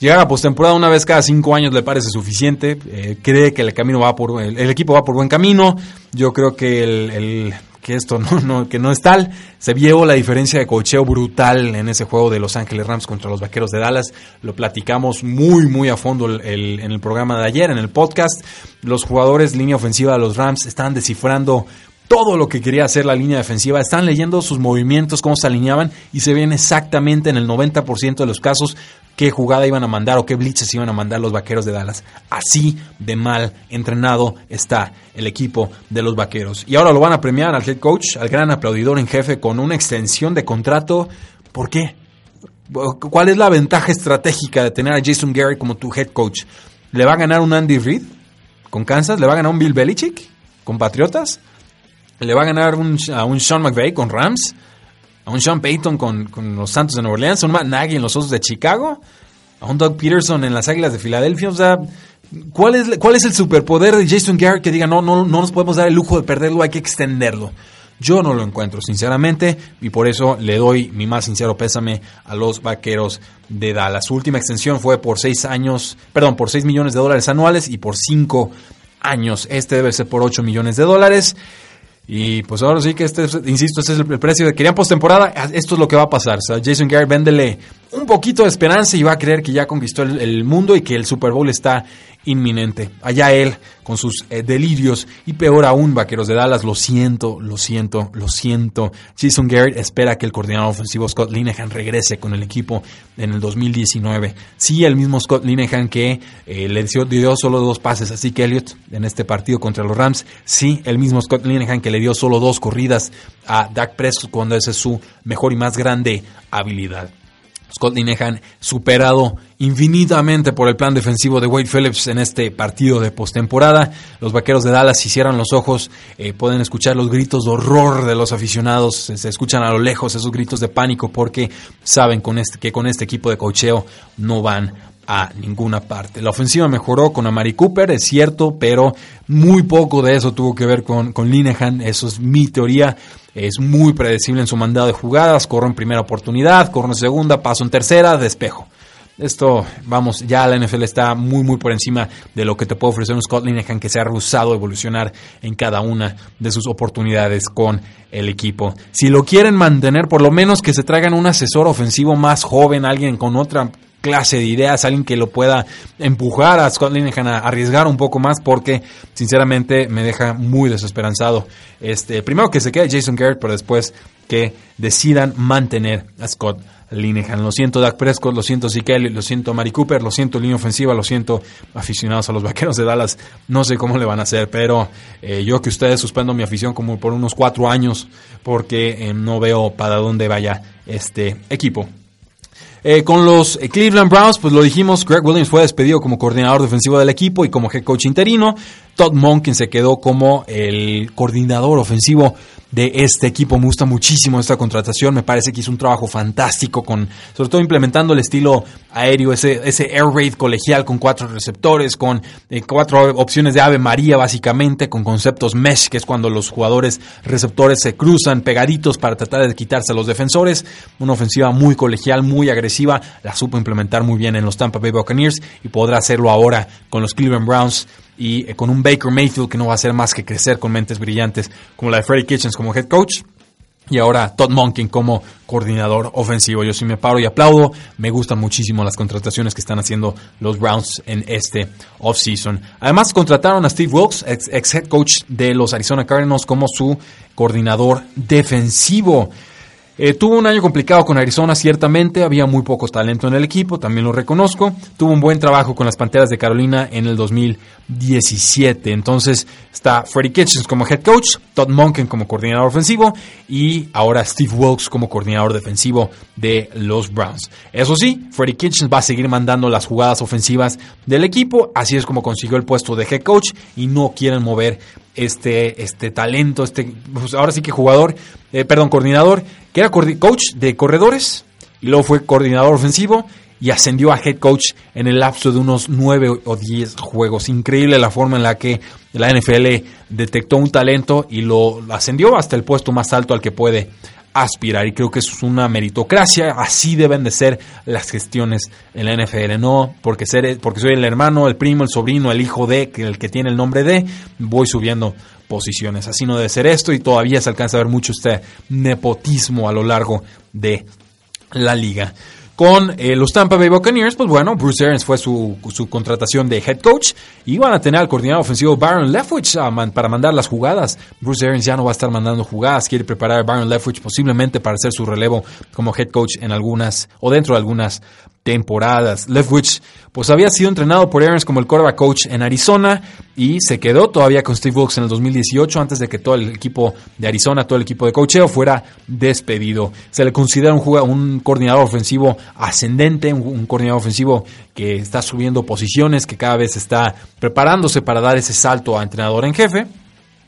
Llegar a postemporada una vez cada cinco años le parece suficiente. Eh, cree que el camino va por el, equipo va por buen camino. Yo creo que el, que esto no, que no es tal. Se vio la diferencia de cocheo brutal en ese juego de Los Ángeles Rams contra los Vaqueros de Dallas. Lo platicamos muy, muy a fondo el, en el programa de ayer, en el podcast. Los jugadores línea ofensiva de los Rams estaban descifrando todo lo que quería hacer la línea defensiva. Están leyendo sus movimientos, cómo se alineaban y se ven exactamente en el 90% de los casos qué jugada iban a mandar o qué blitzes iban a mandar los vaqueros de Dallas. Así de mal entrenado está el equipo de los vaqueros. Y ahora lo van a premiar al head coach, al gran aplaudidor en jefe, con una extensión de contrato. ¿Por qué? ¿Cuál es la ventaja estratégica de tener a Jason Garrett como tu head coach? ¿Le va a ganar un Andy Reid con Kansas? ¿Le va a ganar un Bill Belichick con Patriotas? ¿Le va a ganar a un Sean McVay con Rams? ¿A un Sean Payton con, los Santos de Nueva Orleans? ¿A un Matt Nagy en los Osos de Chicago? ¿A un Doug Peterson en las Águilas de Filadelfia? O sea, ¿cuál es, ¿cuál es el superpoder de Jason Garrett que diga no, no, no nos podemos dar el lujo de perderlo, hay que extenderlo? Yo no lo encuentro, sinceramente, y por eso le doy mi más sincero pésame a los vaqueros de Dallas. Su última extensión fue por seis años, perdón, por 6 millones de dólares anuales y por 5 años. Este debe ser por 8 millones de dólares. Y pues ahora sí que este, insisto, este es el precio de querían postemporada. Esto es lo que va a pasar. Jason Garrett, véndele un poquito de esperanza y va a creer que ya conquistó el, mundo y que el Super Bowl está inminente. Allá él con sus eh, delirios y peor aún, vaqueros de Dallas, lo siento, lo siento, lo siento. Jason Garrett espera que el coordinador ofensivo Scott Linehan regrese con el equipo en el 2019. Sí, el mismo Scott Linehan que eh, le dio, solo dos pases así que Elliott en este partido contra los Rams. Sí, el mismo Scott Linehan que le dio solo dos corridas a Dak Prescott cuando esa es su mejor y más grande habilidad. Scott Linehan superado infinitamente por el plan defensivo de Wade Phillips en este partido de postemporada. Los vaqueros de Dallas, cierran los ojos, eh, pueden escuchar los gritos de horror de los aficionados. Se, escuchan a lo lejos esos gritos de pánico porque saben con este, que con este equipo de cocheo no van a ninguna parte. La ofensiva mejoró con Amari Cooper, es cierto, pero muy poco de eso tuvo que ver con, con Linehan. Eso es mi teoría. Es muy predecible en su mandado de jugadas. Corro en primera oportunidad, corro en segunda, paso en tercera, despejo. Esto, vamos, ya la NFL está muy, muy por encima de lo que te puede ofrecer un Scott Linehan que se ha rehusado evolucionar en cada una de sus oportunidades con el equipo. Si lo quieren mantener, por lo menos que se traigan un asesor ofensivo más joven, alguien con otra clase de ideas, alguien que lo pueda empujar a Scott Linehan a arriesgar un poco más, porque sinceramente me deja muy desesperanzado. Este, primero que se quede Jason Garrett, pero después que decidan mantener a Scott Linehan. Lo siento Dak Prescott, lo siento Zeke lo siento Mari Cooper, lo siento línea ofensiva, lo siento aficionados a los Vaqueros de Dallas. No sé cómo le van a hacer, pero eh, yo que ustedes suspendo mi afición como por unos cuatro años porque eh, no veo para dónde vaya este equipo. Eh, con los eh, Cleveland Browns, pues lo dijimos, Greg Williams fue despedido como coordinador defensivo del equipo y como head coach interino. Todd Monken se quedó como el coordinador ofensivo de este equipo. Me gusta muchísimo esta contratación. Me parece que hizo un trabajo fantástico con, sobre todo implementando el estilo aéreo, ese, ese air raid colegial con cuatro receptores, con eh, cuatro opciones de Ave María básicamente, con conceptos mesh, que es cuando los jugadores receptores se cruzan pegaditos para tratar de quitarse a los defensores. Una ofensiva muy colegial, muy agresiva. La supo implementar muy bien en los Tampa Bay Buccaneers y podrá hacerlo ahora con los Cleveland Browns y eh, con un Baker Mayfield que no va a hacer más que crecer con mentes brillantes como la de Freddie Kitchens como head coach. Y ahora Todd Monken como coordinador ofensivo. Yo sí me paro y aplaudo. Me gustan muchísimo las contrataciones que están haciendo los Browns en este offseason. Además, contrataron a Steve Wilkes, ex, ex head coach de los Arizona Cardinals, como su coordinador defensivo. Eh, tuvo un año complicado con Arizona, ciertamente, había muy poco talento en el equipo, también lo reconozco. Tuvo un buen trabajo con las Panteras de Carolina en el 2017. Entonces está Freddie Kitchens como head coach, Todd Monken como coordinador ofensivo y ahora Steve Wilkes como coordinador defensivo de los Browns. Eso sí, Freddie Kitchens va a seguir mandando las jugadas ofensivas del equipo, así es como consiguió el puesto de head coach y no quieren mover este, este talento, este, pues ahora sí que jugador, eh, perdón, coordinador, que era coach de corredores y luego fue coordinador ofensivo y ascendió a head coach en el lapso de unos nueve o diez juegos. Increíble la forma en la que la NFL detectó un talento y lo ascendió hasta el puesto más alto al que puede aspirar. Y creo que es una meritocracia, así deben de ser las gestiones en la NFL, no porque ser porque soy el hermano, el primo, el sobrino, el hijo de el que tiene el nombre de, voy subiendo posiciones. Así no debe ser esto y todavía se alcanza a ver mucho este nepotismo a lo largo de la liga. Con eh, los Tampa Bay Buccaneers, pues bueno, Bruce Arians fue su, su, contratación de head coach y van a tener al coordinador ofensivo Byron Leftwich para mandar las jugadas. Bruce Arians ya no va a estar mandando jugadas, quiere preparar a Byron Leftwich posiblemente para hacer su relevo como head coach en algunas o dentro de algunas temporadas. Leftwich pues había sido entrenado por Arians como el quarterback coach en Arizona y se quedó todavía con Steve Wilkes en el 2018 antes de que todo el equipo de Arizona, todo el equipo de coacheo fuera despedido. Se le considera un, un coordinador ofensivo ascendente, un, coordinador ofensivo que está subiendo posiciones, que cada vez está preparándose para dar ese salto a entrenador en jefe.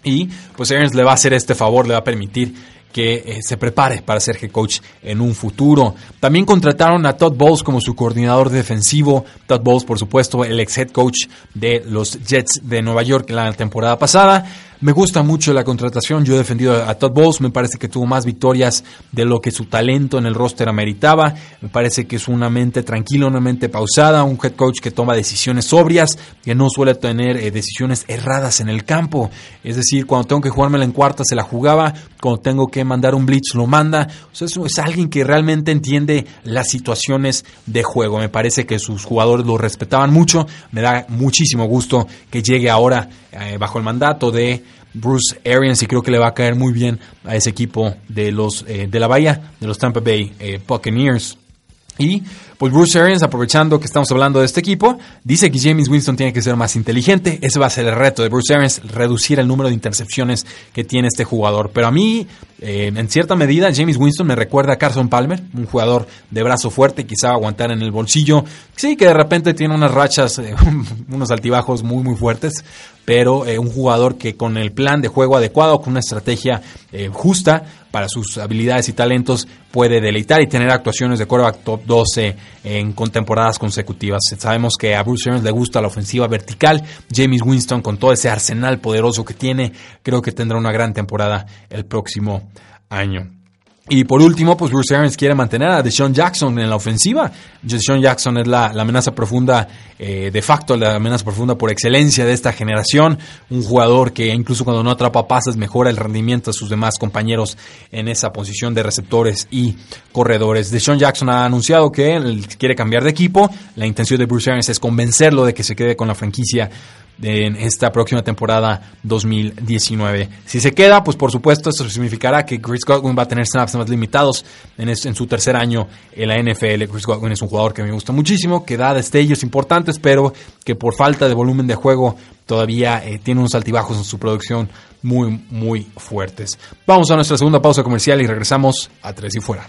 Y pues Arians le va a hacer este favor, le va a permitir que eh, se prepare para ser head coach en un futuro. También contrataron a Todd Bowles como su coordinador defensivo. Todd Bowles, por supuesto, el ex head coach de los Jets de Nueva York la temporada pasada. Me gusta mucho la contratación. Yo he defendido a Todd Bowles. Me parece que tuvo más victorias de lo que su talento en el roster ameritaba. Me parece que es una mente tranquila, una mente pausada, un head coach que toma decisiones sobrias, que no suele tener eh, decisiones erradas en el campo. Es decir, cuando tengo que jugármela en cuarta se la jugaba, cuando tengo que mandar un blitz lo manda. O es, alguien que realmente entiende las situaciones de juego. Me parece que sus jugadores lo respetaban mucho. Me da muchísimo gusto que llegue ahora eh, bajo el mandato de Bruce Arians y creo que le va a caer muy bien a ese equipo de los eh, de la Bahía, de los Tampa Bay eh, Buccaneers. Y pues Bruce Arians, aprovechando que estamos hablando de este equipo, dice que James Winston tiene que ser más inteligente. Ese va a ser el reto de Bruce Arians, reducir el número de intercepciones que tiene este jugador. Pero a mí, eh, en cierta medida, James Winston me recuerda a Carson Palmer, un jugador de brazo fuerte, quizá aguantar en el bolsillo. Sí, que de repente tiene unas rachas, unos altibajos muy, muy fuertes, pero eh, un jugador que con el plan de juego adecuado, con una estrategia eh, justa para sus habilidades y talentos, puede deleitar y tener actuaciones de quarterback top 12 en contemporadas consecutivas. Sabemos que a Bruce Arians le gusta la ofensiva vertical. James Winston, con todo ese arsenal poderoso que tiene, creo que tendrá una gran temporada el próximo año. Y por último, pues Bruce Arians quiere mantener a Deshaun Jackson en la ofensiva. Deshaun Jackson es la, amenaza profunda, eh, de facto, la amenaza profunda por excelencia de esta generación. Un jugador que incluso cuando no atrapa pases mejora el rendimiento de sus demás compañeros en esa posición de receptores y corredores. Deshaun Jackson ha anunciado que él quiere cambiar de equipo. La intención de Bruce Arians es convencerlo de que se quede con la franquicia en esta próxima temporada 2019. Si se queda, pues por supuesto eso significará que Chris Godwin va a tener snaps más limitados en, su tercer año en la NFL. Chris Godwin es un jugador que me gusta muchísimo, que da destellos importantes, pero que por falta de volumen de juego todavía eh, tiene unos altibajos en su producción muy, muy fuertes. Vamos a nuestra segunda pausa comercial y regresamos a Tres y Fuera.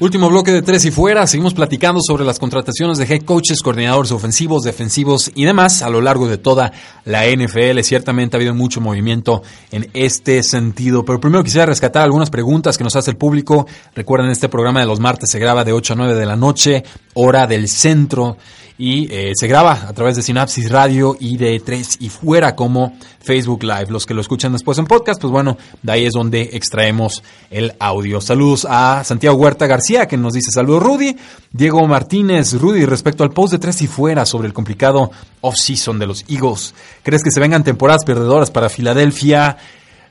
Último bloque de tres y fuera. Seguimos platicando sobre las contrataciones de head coaches, coordinadores ofensivos, defensivos y demás a lo largo de toda la NFL. Ciertamente ha habido mucho movimiento en este sentido. Pero primero quisiera rescatar algunas preguntas que nos hace el público. Recuerden, este programa de los martes se graba de 8 a 9 de la noche, hora del centro y eh, se graba a través de Synapsis Radio y de Tres y Fuera como Facebook Live. Los que lo escuchan después en podcast, pues bueno, de ahí es donde extraemos el audio. Saludos a Santiago Huerta García, que nos dice saludos Rudy. Diego Martínez, Rudy, respecto al post de Tres y Fuera sobre el complicado off-season de los Eagles. ¿Crees que se vengan temporadas perdedoras para Filadelfia?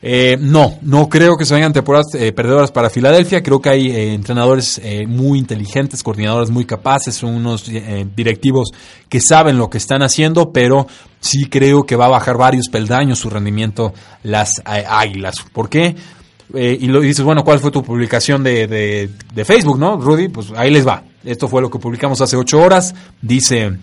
Eh, no, no creo que se vengan temporadas eh, perdedoras para Filadelfia. Creo que hay eh, entrenadores muy inteligentes, coordinadores muy capaces, unos directivos que saben lo que están haciendo, pero sí creo que va a bajar varios peldaños su rendimiento las Águilas. ¿Por qué? y lo dices, bueno, ¿cuál fue tu publicación de, de, de Facebook, no, Rudy? Pues ahí les va. Esto fue lo que publicamos hace ocho horas. Dice,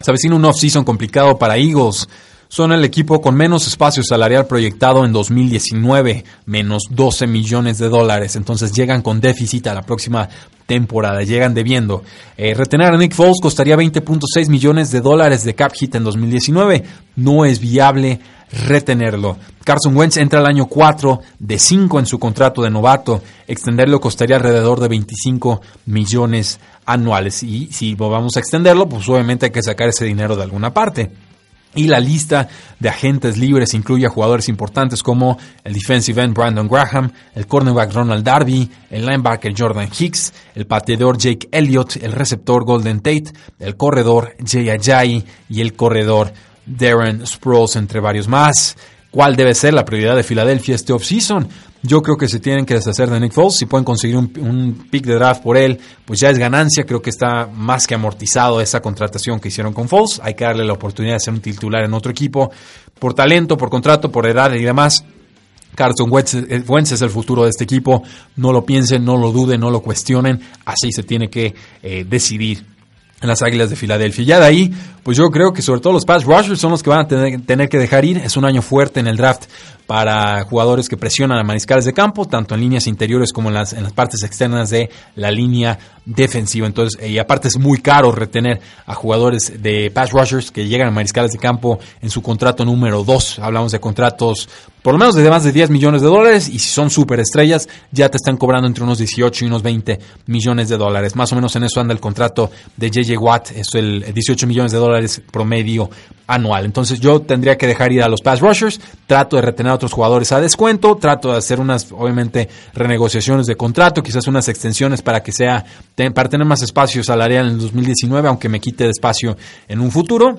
se avecina un off-season complicado para Eagles son el equipo con menos espacio salarial proyectado en 2019, menos 12 millones de dólares. Entonces llegan con déficit a la próxima temporada, llegan debiendo. Eh, retener a Nick Foles costaría 20.6 millones de dólares de cap hit en 2019. No es viable retenerlo. Carson Wentz entra al año 4 de 5 en su contrato de novato. Extenderlo costaría alrededor de 25 millones anuales. Y si vamos a extenderlo, pues obviamente hay que sacar ese dinero de alguna parte. Y la lista de agentes libres incluye a jugadores importantes como el defensive end Brandon Graham, el cornerback Ronald Darby, el linebacker Jordan Hicks, el pateador Jake Elliott, el receptor Golden Tate, el corredor Jay Ajayi y el corredor Darren Sproles, entre varios más. ¿Cuál debe ser la prioridad de Filadelfia este offseason? Yo creo que se tienen que deshacer de Nick Foles. Si pueden conseguir un, pick de draft por él, pues ya es ganancia. Creo que está más que amortizado esa contratación que hicieron con Foles. Hay que darle la oportunidad de ser un titular en otro equipo. Por talento, por contrato, por edad y demás. Carson Wentz, eh, es el futuro de este equipo. No lo piensen, no lo duden, no lo cuestionen. Así se tiene que eh, decidir las Águilas de Filadelfia. Ya de ahí, pues yo creo que sobre todo los pass rushers son los que van a tener, que dejar ir. Es un año fuerte en el draft para jugadores que presionan a mariscales de campo, tanto en líneas interiores como en las, en las partes externas de la línea defensiva. Entonces, y aparte es muy caro retener a jugadores de pass rushers que llegan a mariscales de campo en su contrato número 2. Hablamos de contratos por lo menos de más de 10 millones de dólares y si son superestrellas ya te están cobrando entre unos 18 y unos 20 millones de dólares. Más o menos en eso anda el contrato de JJ Watt, es el 18 millones de dólares promedio anual. Entonces yo tendría que dejar ir a los pass rushers, trato de retener a otros jugadores a descuento, trato de hacer unas, obviamente, renegociaciones de contrato, quizás unas extensiones para que sea, para tener más espacio salarial en el 2019, aunque me quite de espacio en un futuro.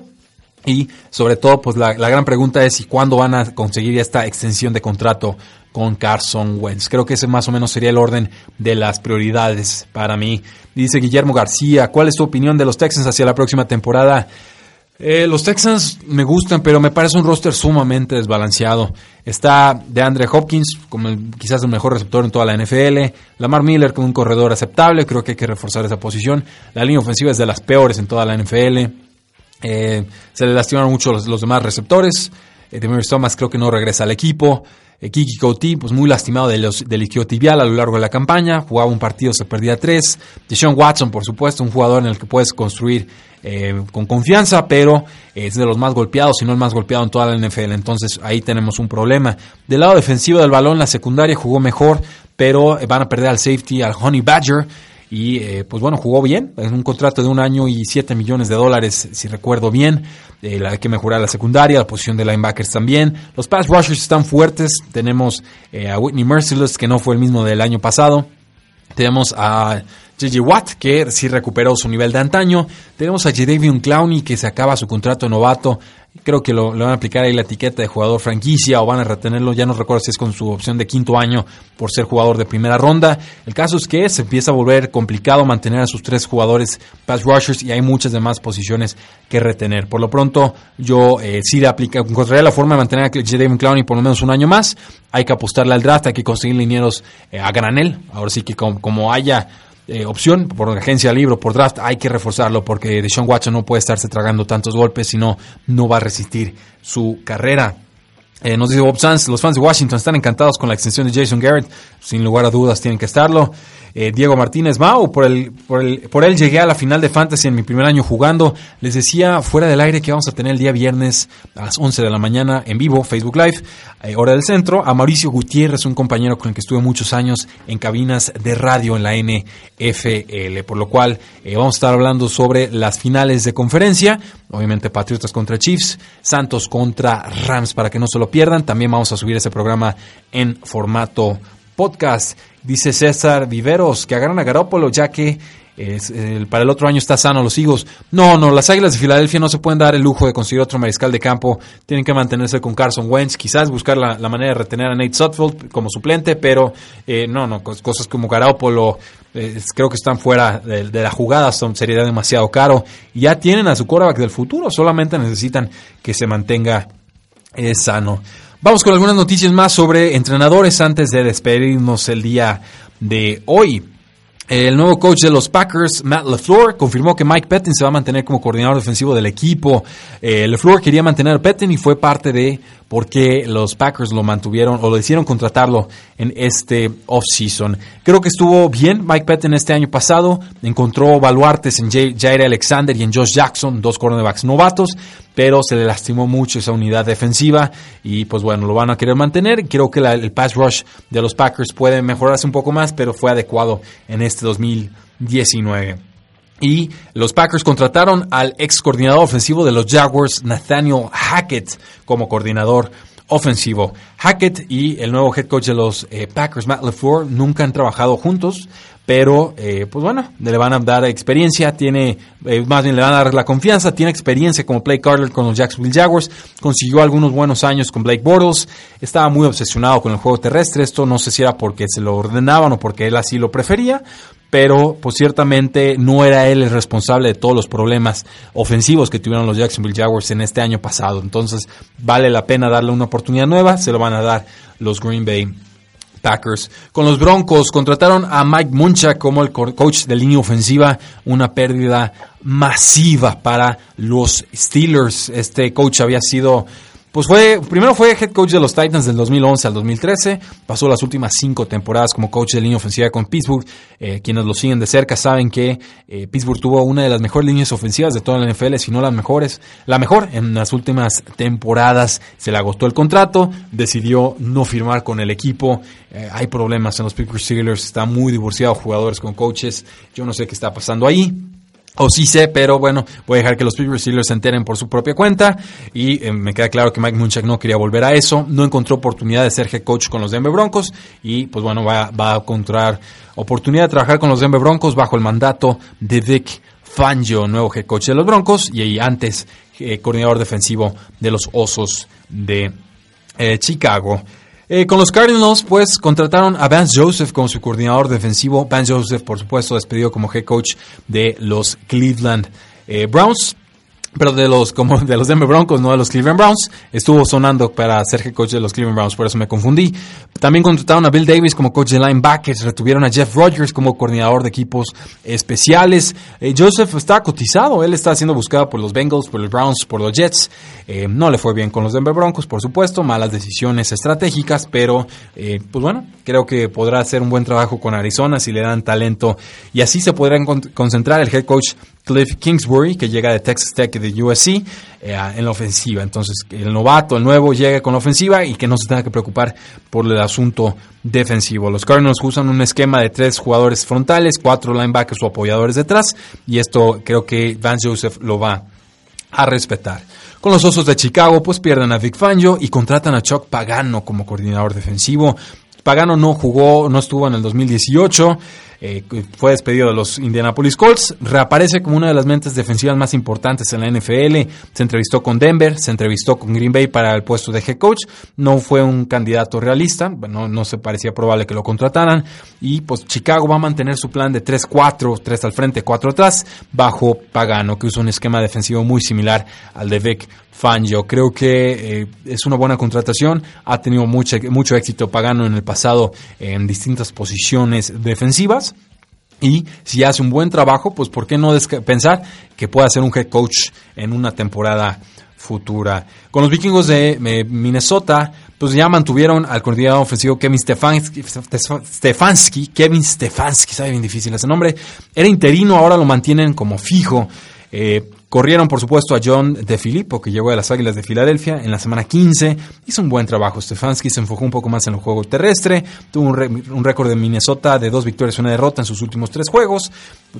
Y sobre todo, pues la, gran pregunta es, ¿y cuándo van a conseguir esta extensión de contrato con Carson Wentz? Creo que ese más o menos sería el orden de las prioridades para mí. Dice Guillermo García, ¿cuál es tu opinión de los Texans hacia la próxima temporada? Eh, los Texans me gustan, pero me parece un roster sumamente desbalanceado. Está de Andre Hopkins como quizás el mejor receptor en toda la NFL. Lamar Miller como un corredor aceptable, creo que hay que reforzar esa posición. La línea ofensiva es de las peores en toda la NFL. Eh, se le lastimaron mucho los, demás receptores. Eh, Thomas creo que no regresa al equipo. Eh, Kiki Couti, pues muy lastimado de los, del isquiotibial a lo largo de la campaña. Jugaba un partido, se perdía tres. Deshaun Watson, por supuesto, un jugador en el que puedes construir eh, con confianza, pero es de los más golpeados, si no el más golpeado en toda la NFL. Entonces ahí tenemos un problema. Del lado defensivo del balón, la secundaria jugó mejor, pero van a perder al safety, al Honey Badger y eh, pues bueno, jugó bien, es un contrato de un año y 7 millones de dólares, si recuerdo bien, eh, hay que mejorar la secundaria, la posición de linebackers también, los pass rushers están fuertes, tenemos eh, a Whitney Merciless, que no fue el mismo del año pasado, tenemos a JJ Watt, que sí recuperó su nivel de antaño. Tenemos a Jadavion Clowney, que se acaba su contrato novato. Creo que lo, le van a aplicar ahí la etiqueta de jugador franquicia o van a retenerlo. Ya no recuerdo si es con su opción de quinto año por ser jugador de primera ronda. El caso es que se empieza a volver complicado mantener a sus tres jugadores pass rushers y hay muchas demás posiciones que retener. Por lo pronto, yo eh, sí le aplica, encontraría la forma de mantener a Jadavion Clowney por lo menos un año más. Hay que apostarle al draft, hay que conseguir linieros eh, a granel. Ahora sí que como haya eh, opción por agencia libre, por draft, hay que reforzarlo porque Deshaun Watson no puede estarse tragando tantos golpes, sino no va a resistir su carrera. Eh, nos dice Bob Sanz, los fans de Washington están encantados con la extensión de Jason Garrett, sin lugar a dudas tienen que estarlo. Eh, Diego Martínez Mau, por, el, por, el, por él llegué a la final de Fantasy en mi primer año jugando. Les decía fuera del aire que vamos a tener el día viernes a las 11 de la mañana en vivo, Facebook Live, eh, hora del centro, a Mauricio Gutiérrez, un compañero con el que estuve muchos años en cabinas de radio en la NFL, por lo cual eh, vamos a estar hablando sobre las finales de conferencia, obviamente Patriotas contra Chiefs, Santos contra Rams, para que no se lo pierdan. También vamos a subir ese programa en formato podcast. Dice César Viveros que agarran a Garópolo ya que para el otro año está sano los higos. No, no, las Águilas de Filadelfia no se pueden dar el lujo de conseguir otro mariscal de campo. Tienen que mantenerse con Carson Wentz, quizás buscar la, manera de retener a Nate Sutfield como suplente, pero eh, no, no, cosas como Garópolo eh, creo que están fuera de, la jugada, son, sería demasiado caro. Ya tienen a su quarterback del futuro, solamente necesitan que se mantenga eh, sano. Vamos con algunas noticias más sobre entrenadores antes de despedirnos el día de hoy. El nuevo coach de los Packers, Matt LeFleur, confirmó que Mike Pettin se va a mantener como coordinador defensivo del equipo. Eh, LeFleur quería mantener a Pettin y fue parte de por qué los Packers lo mantuvieron o lo hicieron contratarlo en este offseason. Creo que estuvo bien Mike Pettin este año pasado. Encontró baluartes en Jair Alexander y en Josh Jackson, dos cornerbacks novatos, pero se le lastimó mucho esa unidad defensiva y pues bueno, lo van a querer mantener. Creo que el pass rush de los Packers puede mejorarse un poco más, pero fue adecuado en este 2019. Y los Packers contrataron al ex coordinador ofensivo de los Jaguars, Nathaniel Hackett, como coordinador ofensivo. Hackett y el nuevo head coach de los eh, Packers, Matt LeFleur, nunca han trabajado juntos, pero eh, pues bueno, le van a dar experiencia, tiene, eh, más bien le van a dar la confianza, tiene experiencia como Blake Carter con los Jacksonville Jaguars, consiguió algunos buenos años con Blake Bortles, estaba muy obsesionado con el juego terrestre, esto no sé si era porque se lo ordenaban o porque él así lo prefería, pero pues ciertamente no era él el responsable de todos los problemas ofensivos que tuvieron los Jacksonville Jaguars en este año pasado. Entonces vale la pena darle una oportunidad nueva, se lo van a dar los Green Bay Packers. Con los Broncos contrataron a Mike Muncha como el coach de línea ofensiva, una pérdida masiva para los Steelers. Este coach había sido pues fue, primero fue head coach de los Titans del 2011 al 2013, pasó las últimas cinco temporadas como coach de línea ofensiva con Pittsburgh. Eh, quienes lo siguen de cerca saben que eh, Pittsburgh tuvo una de las mejores líneas ofensivas de toda la NFL, si no las mejores, la mejor en las últimas temporadas. Se le agotó el contrato, decidió no firmar con el equipo. Eh, hay problemas en los Pittsburgh Steelers, está muy divorciado jugadores con coaches. Yo no sé qué está pasando ahí. O sí sé, pero bueno, voy a dejar que los Pittsburgh Steelers se enteren por su propia cuenta. Y eh, me queda claro que Mike Munchak no quería volver a eso. No encontró oportunidad de ser head coach con los Denver Broncos. Y pues bueno, va, a encontrar oportunidad de trabajar con los Denver Broncos bajo el mandato de Vic Fangio, nuevo head coach de los Broncos. Y antes, eh, coordinador defensivo de los Osos de eh, Chicago. Eh, con los Cardinals, pues contrataron a Vance Joseph como su coordinador defensivo. Vance Joseph, por supuesto, despedido como head coach de los Cleveland eh, Browns pero de los como de los Denver Broncos, no de los Cleveland Browns, estuvo sonando para ser coach de los Cleveland Browns, por eso me confundí. También contrataron a Bill Davis como coach de linebackers, retuvieron a Jeff Rogers como coordinador de equipos especiales. Eh, Joseph está cotizado, él está siendo buscado por los Bengals, por los Browns, por los Jets. Eh, no le fue bien con los Denver Broncos, por supuesto, malas decisiones estratégicas, pero eh, pues bueno, creo que podrá hacer un buen trabajo con Arizona si le dan talento y así se podrán concentrar el head coach Cliff Kingsbury, que llega de Texas Tech y de USC, eh, en la ofensiva. Entonces, el novato, el nuevo, llega con la ofensiva y que no se tenga que preocupar por el asunto defensivo. Los Cardinals usan un esquema de tres jugadores frontales, cuatro linebackers o apoyadores detrás, y esto creo que Vance Joseph lo va a respetar. Con los Osos de Chicago, pues pierden a Vic Fangio y contratan a Chuck Pagano como coordinador defensivo. Pagano no jugó, no estuvo en el 2018. Eh, fue despedido de los Indianapolis Colts, reaparece como una de las mentes defensivas más importantes en la NFL, se entrevistó con Denver, se entrevistó con Green Bay para el puesto de head coach, no fue un candidato realista, bueno, no se parecía probable que lo contrataran, y pues Chicago va a mantener su plan de 3-4, 3 al frente, 4 atrás, bajo Pagano, que usa un esquema defensivo muy similar al de Vic Fangio. Creo que eh, es una buena contratación. Ha tenido mucho, mucho éxito Pagano en el pasado en distintas posiciones defensivas. Y si hace un buen trabajo, pues ¿por qué no pensar que pueda ser un head coach en una temporada futura? Con los vikingos de eh, Minnesota, pues ya mantuvieron al coordinador ofensivo Kevin Stefanski, Stefanski, Kevin Stefanski, sabe bien difícil ese nombre, era interino, ahora lo mantienen como fijo. Eh, Corrieron, por supuesto, a John De Filippo, que llegó a las Águilas de Filadelfia en la semana 15. Hizo un buen trabajo. Stefanski se enfocó un poco más en el juego terrestre. Tuvo un, récord de Minnesota de dos victorias y una derrota en sus últimos tres juegos.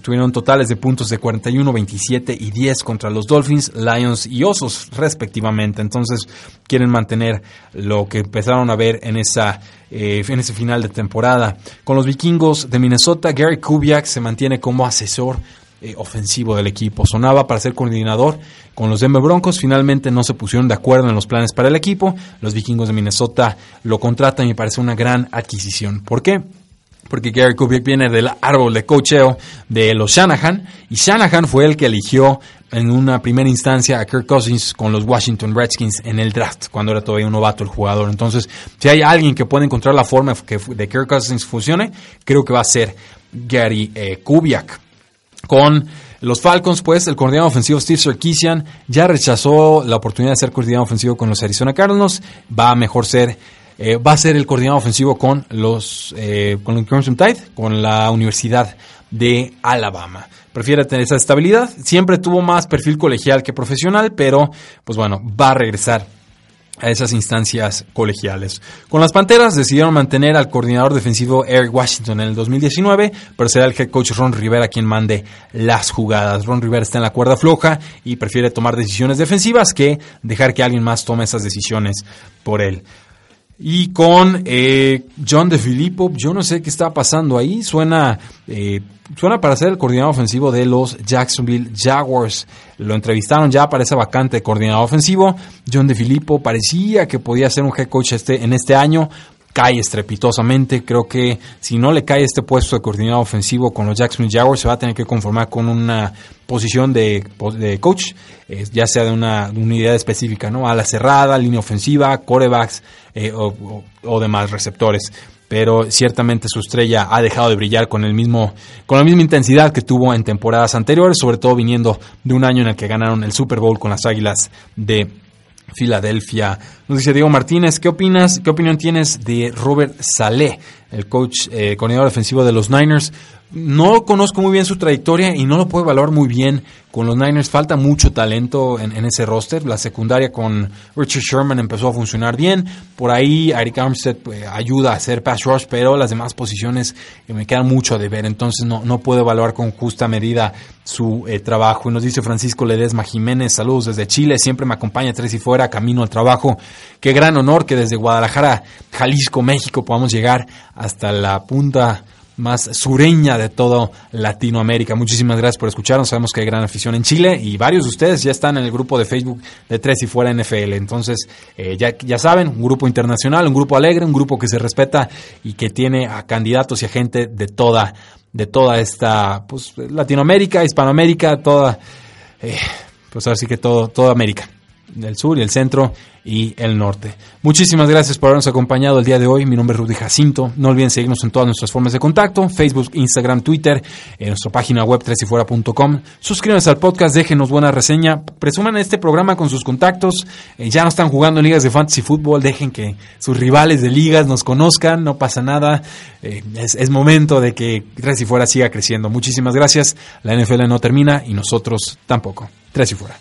Tuvieron totales de puntos de 41, 27 y 10 contra los Dolphins, Lions y Osos, respectivamente. Entonces, quieren mantener lo que empezaron a ver en, esa, eh, en ese final de temporada. Con los vikingos de Minnesota, Gary Kubiak se mantiene como asesor eh, ofensivo del equipo. Sonaba para ser coordinador con los Denver Broncos. Finalmente no se pusieron de acuerdo en los planes para el equipo. Los vikingos de Minnesota lo contratan y me parece una gran adquisición. ¿Por qué? Porque Gary Kubiak viene del árbol de cocheo de los Shanahan y Shanahan fue el que eligió en una primera instancia a Kirk Cousins con los Washington Redskins en el draft, cuando era todavía un novato el jugador. Entonces, si hay alguien que puede encontrar la forma que de Kirk Cousins funcione, creo que va a ser Gary eh, Kubiak. Con los Falcons, pues, el coordinador ofensivo Steve Sarkisian ya rechazó la oportunidad de ser coordinador ofensivo con los Arizona Cardinals. Va a mejor ser, eh, va a ser el coordinador ofensivo con los, eh, con el Crimson Tide, con la Universidad de Alabama. Prefiere tener esa estabilidad. Siempre tuvo más perfil colegial que profesional, pero, pues bueno, va a regresar a esas instancias colegiales. Con las Panteras decidieron mantener al coordinador defensivo Eric Washington en el 2019, pero será el head coach Ron Rivera quien mande las jugadas. Ron Rivera está en la cuerda floja y prefiere tomar decisiones defensivas que dejar que alguien más tome esas decisiones por él. Y con eh, John de Filippo, yo no sé qué está pasando ahí. Suena, eh, suena para ser el coordinador ofensivo de los Jacksonville Jaguars. Lo entrevistaron ya para esa vacante de coordinador ofensivo. John de Filippo parecía que podía ser un head coach este, en este año cae estrepitosamente. Creo que si no le cae este puesto de coordinador ofensivo con los Jacksonville Jaguars, se va a tener que conformar con una posición de, coach, eh, ya sea de una unidad específica, ¿no? A cerrada, línea ofensiva, corebacks eh, o, demás receptores. Pero ciertamente su estrella ha dejado de brillar con el mismo, con la misma intensidad que tuvo en temporadas anteriores, sobre todo viniendo de un año en el que ganaron el Super Bowl con las Águilas de Filadelfia. Nos dice Diego Martínez, ¿qué opinas? ¿Qué opinión tienes de Robert Saleh, el coach eh, coordinador defensivo de los Niners? No conozco muy bien su trayectoria y no lo puedo evaluar muy bien con los Niners. Falta mucho talento en, ese roster. La secundaria con Richard Sherman empezó a funcionar bien. Por ahí Eric Armstead pues, ayuda a hacer pass rush, pero las demás posiciones eh, me quedan mucho de ver. Entonces no, no puedo evaluar con justa medida su eh, trabajo. Y nos dice Francisco Ledesma Jiménez, saludos desde Chile. Siempre me acompaña tres y fuera, camino al trabajo. Qué gran honor que desde Guadalajara, Jalisco, México, podamos llegar hasta la punta más sureña de todo Latinoamérica. Muchísimas gracias por escucharnos. Sabemos que hay gran afición en Chile y varios de ustedes ya están en el grupo de Facebook de Tres y Fuera NFL. Entonces, eh, ya, ya saben, un grupo internacional, un grupo alegre, un grupo que se respeta y que tiene a candidatos y a gente de toda, de toda esta, pues, Latinoamérica, Hispanoamérica, toda, eh, pues así que todo, toda América del sur y el centro y el norte. Muchísimas gracias por habernos acompañado el día de hoy. Mi nombre es Rudy Jacinto. No olviden seguirnos en todas nuestras formas de contacto, Facebook, Instagram, Twitter, en nuestra página web tresifuera.com. Suscríbanse al podcast, déjenos buena reseña, presuman este programa con sus contactos. Eh, ya no están jugando en ligas de fantasy fútbol, dejen que sus rivales de ligas nos conozcan, no pasa nada. Eh, es, es, momento de que Tres y Fuera siga creciendo. Muchísimas gracias. La NFL no termina y nosotros tampoco. Tres y Fuera.